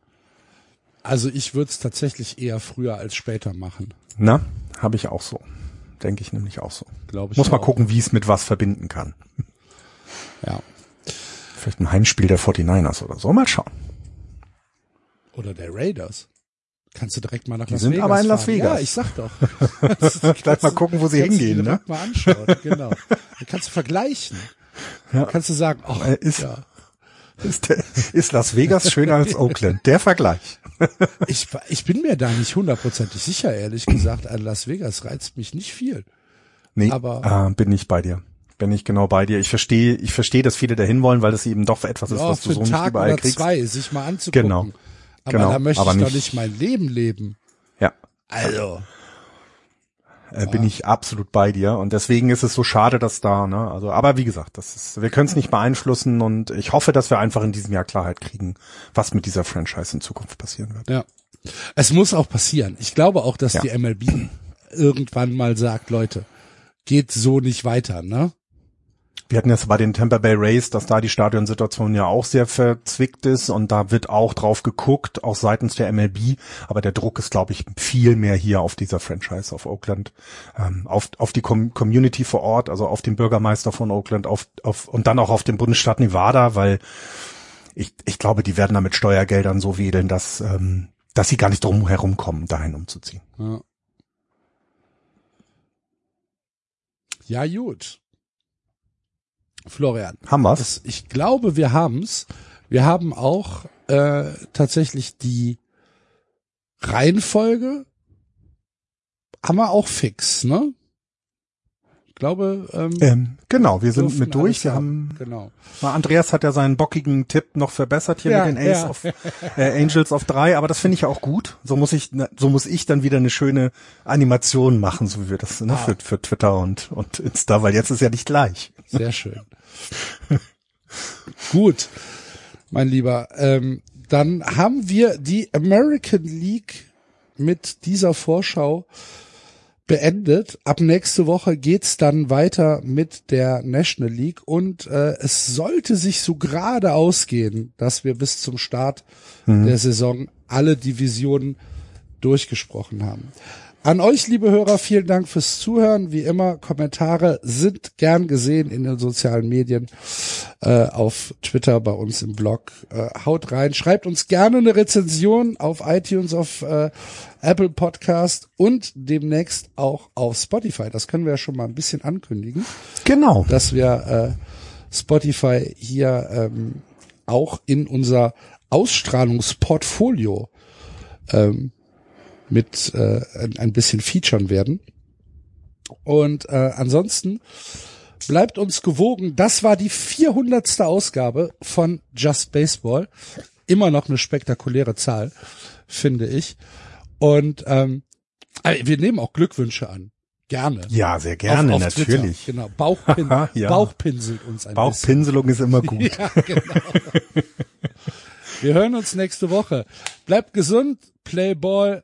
B: Also ich würde es tatsächlich eher früher als später machen,
D: Na, habe ich auch so, denke ich nämlich auch so.
B: glaube ich.
D: Muss mal
B: auch.
D: gucken, wie es mit was verbinden kann.
B: Ja.
D: Vielleicht ein Heimspiel der 49ers oder so. Mal schauen.
B: Oder der Raiders. Kannst du direkt mal nach
D: Die
B: Las
D: sind
B: Vegas
D: aber in Las
B: fahren.
D: Vegas.
B: Ja, ich sag doch.
D: Gleich mal gucken, wo sie hingehen, ne?
B: mal anschauen, genau. Dann kannst du vergleichen.
D: Ja.
B: Dann kannst du sagen, oh,
D: ist-
B: ja.
D: Ist, der, ist Las Vegas schöner als Oakland? Der Vergleich.
B: ich, ich bin mir da nicht hundertprozentig sicher, ehrlich gesagt. An Las Vegas reizt mich nicht viel.
D: Nee,
B: Aber-
D: äh, bin ich bei dir. Bin ich genau bei dir. Ich verstehe, ich verstehe, dass viele dahin wollen, weil das eben doch etwas ist,
B: Ja,
D: was du so nicht überall
B: oder
D: kriegst.
B: zwei, sich mal anzugucken.
D: Genau.
B: Aber
D: Genau,
B: da möchte
D: aber
B: ich doch
D: nicht-
B: nicht mein Leben leben.
D: Ja,
B: Also.
D: Äh, bin ich absolut bei dir. Und deswegen ist es so schade, dass da, ne, also, aber wie gesagt, das ist, wir können es nicht beeinflussen und ich hoffe, dass wir einfach in diesem Jahr Klarheit kriegen, was mit dieser Franchise in Zukunft passieren wird.
B: Ja. Es muss auch passieren. Ich glaube auch, dass
D: Ja.
B: die MLB irgendwann mal sagt, Leute, geht so nicht weiter, ne?
D: Wir hatten jetzt bei den Tampa Bay Rays, dass da die Stadionsituation ja auch sehr verzwickt ist und da wird auch drauf geguckt, auch seitens der MLB. Aber der Druck ist, glaube ich, viel mehr hier auf dieser Franchise, auf Oakland, ähm, auf, auf die Com Community vor Ort, also auf den Bürgermeister von Oakland, auf, auf und dann auch auf den Bundesstaat Nevada, weil ich, ich glaube, die werden da mit Steuergeldern so wedeln, dass ähm, dass sie gar nicht drum herum kommen, dahin umzuziehen.
B: Ja. Ja, gut. Florian.
D: Haben wir's?
B: Ich glaube, wir haben's. Wir haben auch äh, tatsächlich die Reihenfolge haben wir auch fix, ne? Ich glaube, ähm,
D: Ähm, genau, wir sind mit durch. Wir haben,
B: genau.
D: Na, Andreas hat ja seinen bockigen Tipp noch verbessert hier
B: Ja,
D: mit den Ace
B: ja.
D: of äh, Angels of 3, aber das finde ich ja auch gut. So muss ich, so muss ich dann wieder eine schöne Animation machen, so wie wir das ne,
B: Ah.
D: für, für Twitter und, und Insta, weil jetzt ist ja nicht gleich.
B: Sehr schön. Gut, mein Lieber. Ähm, dann haben wir die American League mit dieser Vorschau beendet. Ab nächste Woche geht's dann weiter mit der National League und äh, es sollte sich so gerade ausgehen, dass wir bis zum Start der Saison alle Divisionen durchgesprochen haben. An euch, liebe Hörer, vielen Dank fürs Zuhören. Wie immer, Kommentare sind gern gesehen in den sozialen Medien, äh, auf Twitter, bei uns im Blog. Äh, haut rein, schreibt uns gerne eine Rezension auf iTunes, auf äh, Apple Podcast und demnächst auch auf Spotify. Das können wir ja schon mal ein bisschen ankündigen
D: Genau.
B: dass wir äh, Spotify hier ähm, auch in unser Ausstrahlungsportfolio ähm, mit äh, ein, bisschen featuren werden. Und äh, ansonsten bleibt uns gewogen. Das war die 400. Ausgabe von Just Baseball. Immer noch eine spektakuläre Zahl, finde ich. Und ähm, äh, wir nehmen auch Glückwünsche an. Gerne.
D: Ja, sehr gerne,
B: Auf- auf Twitter.
D: natürlich.
B: Genau. Bauchpin
D: Ja.
B: Bauchpinselt uns ein bisschen.
D: Bauchpinselung ist immer gut.
B: Ja, genau. Wir hören uns nächste Woche. Bleibt gesund, play ball.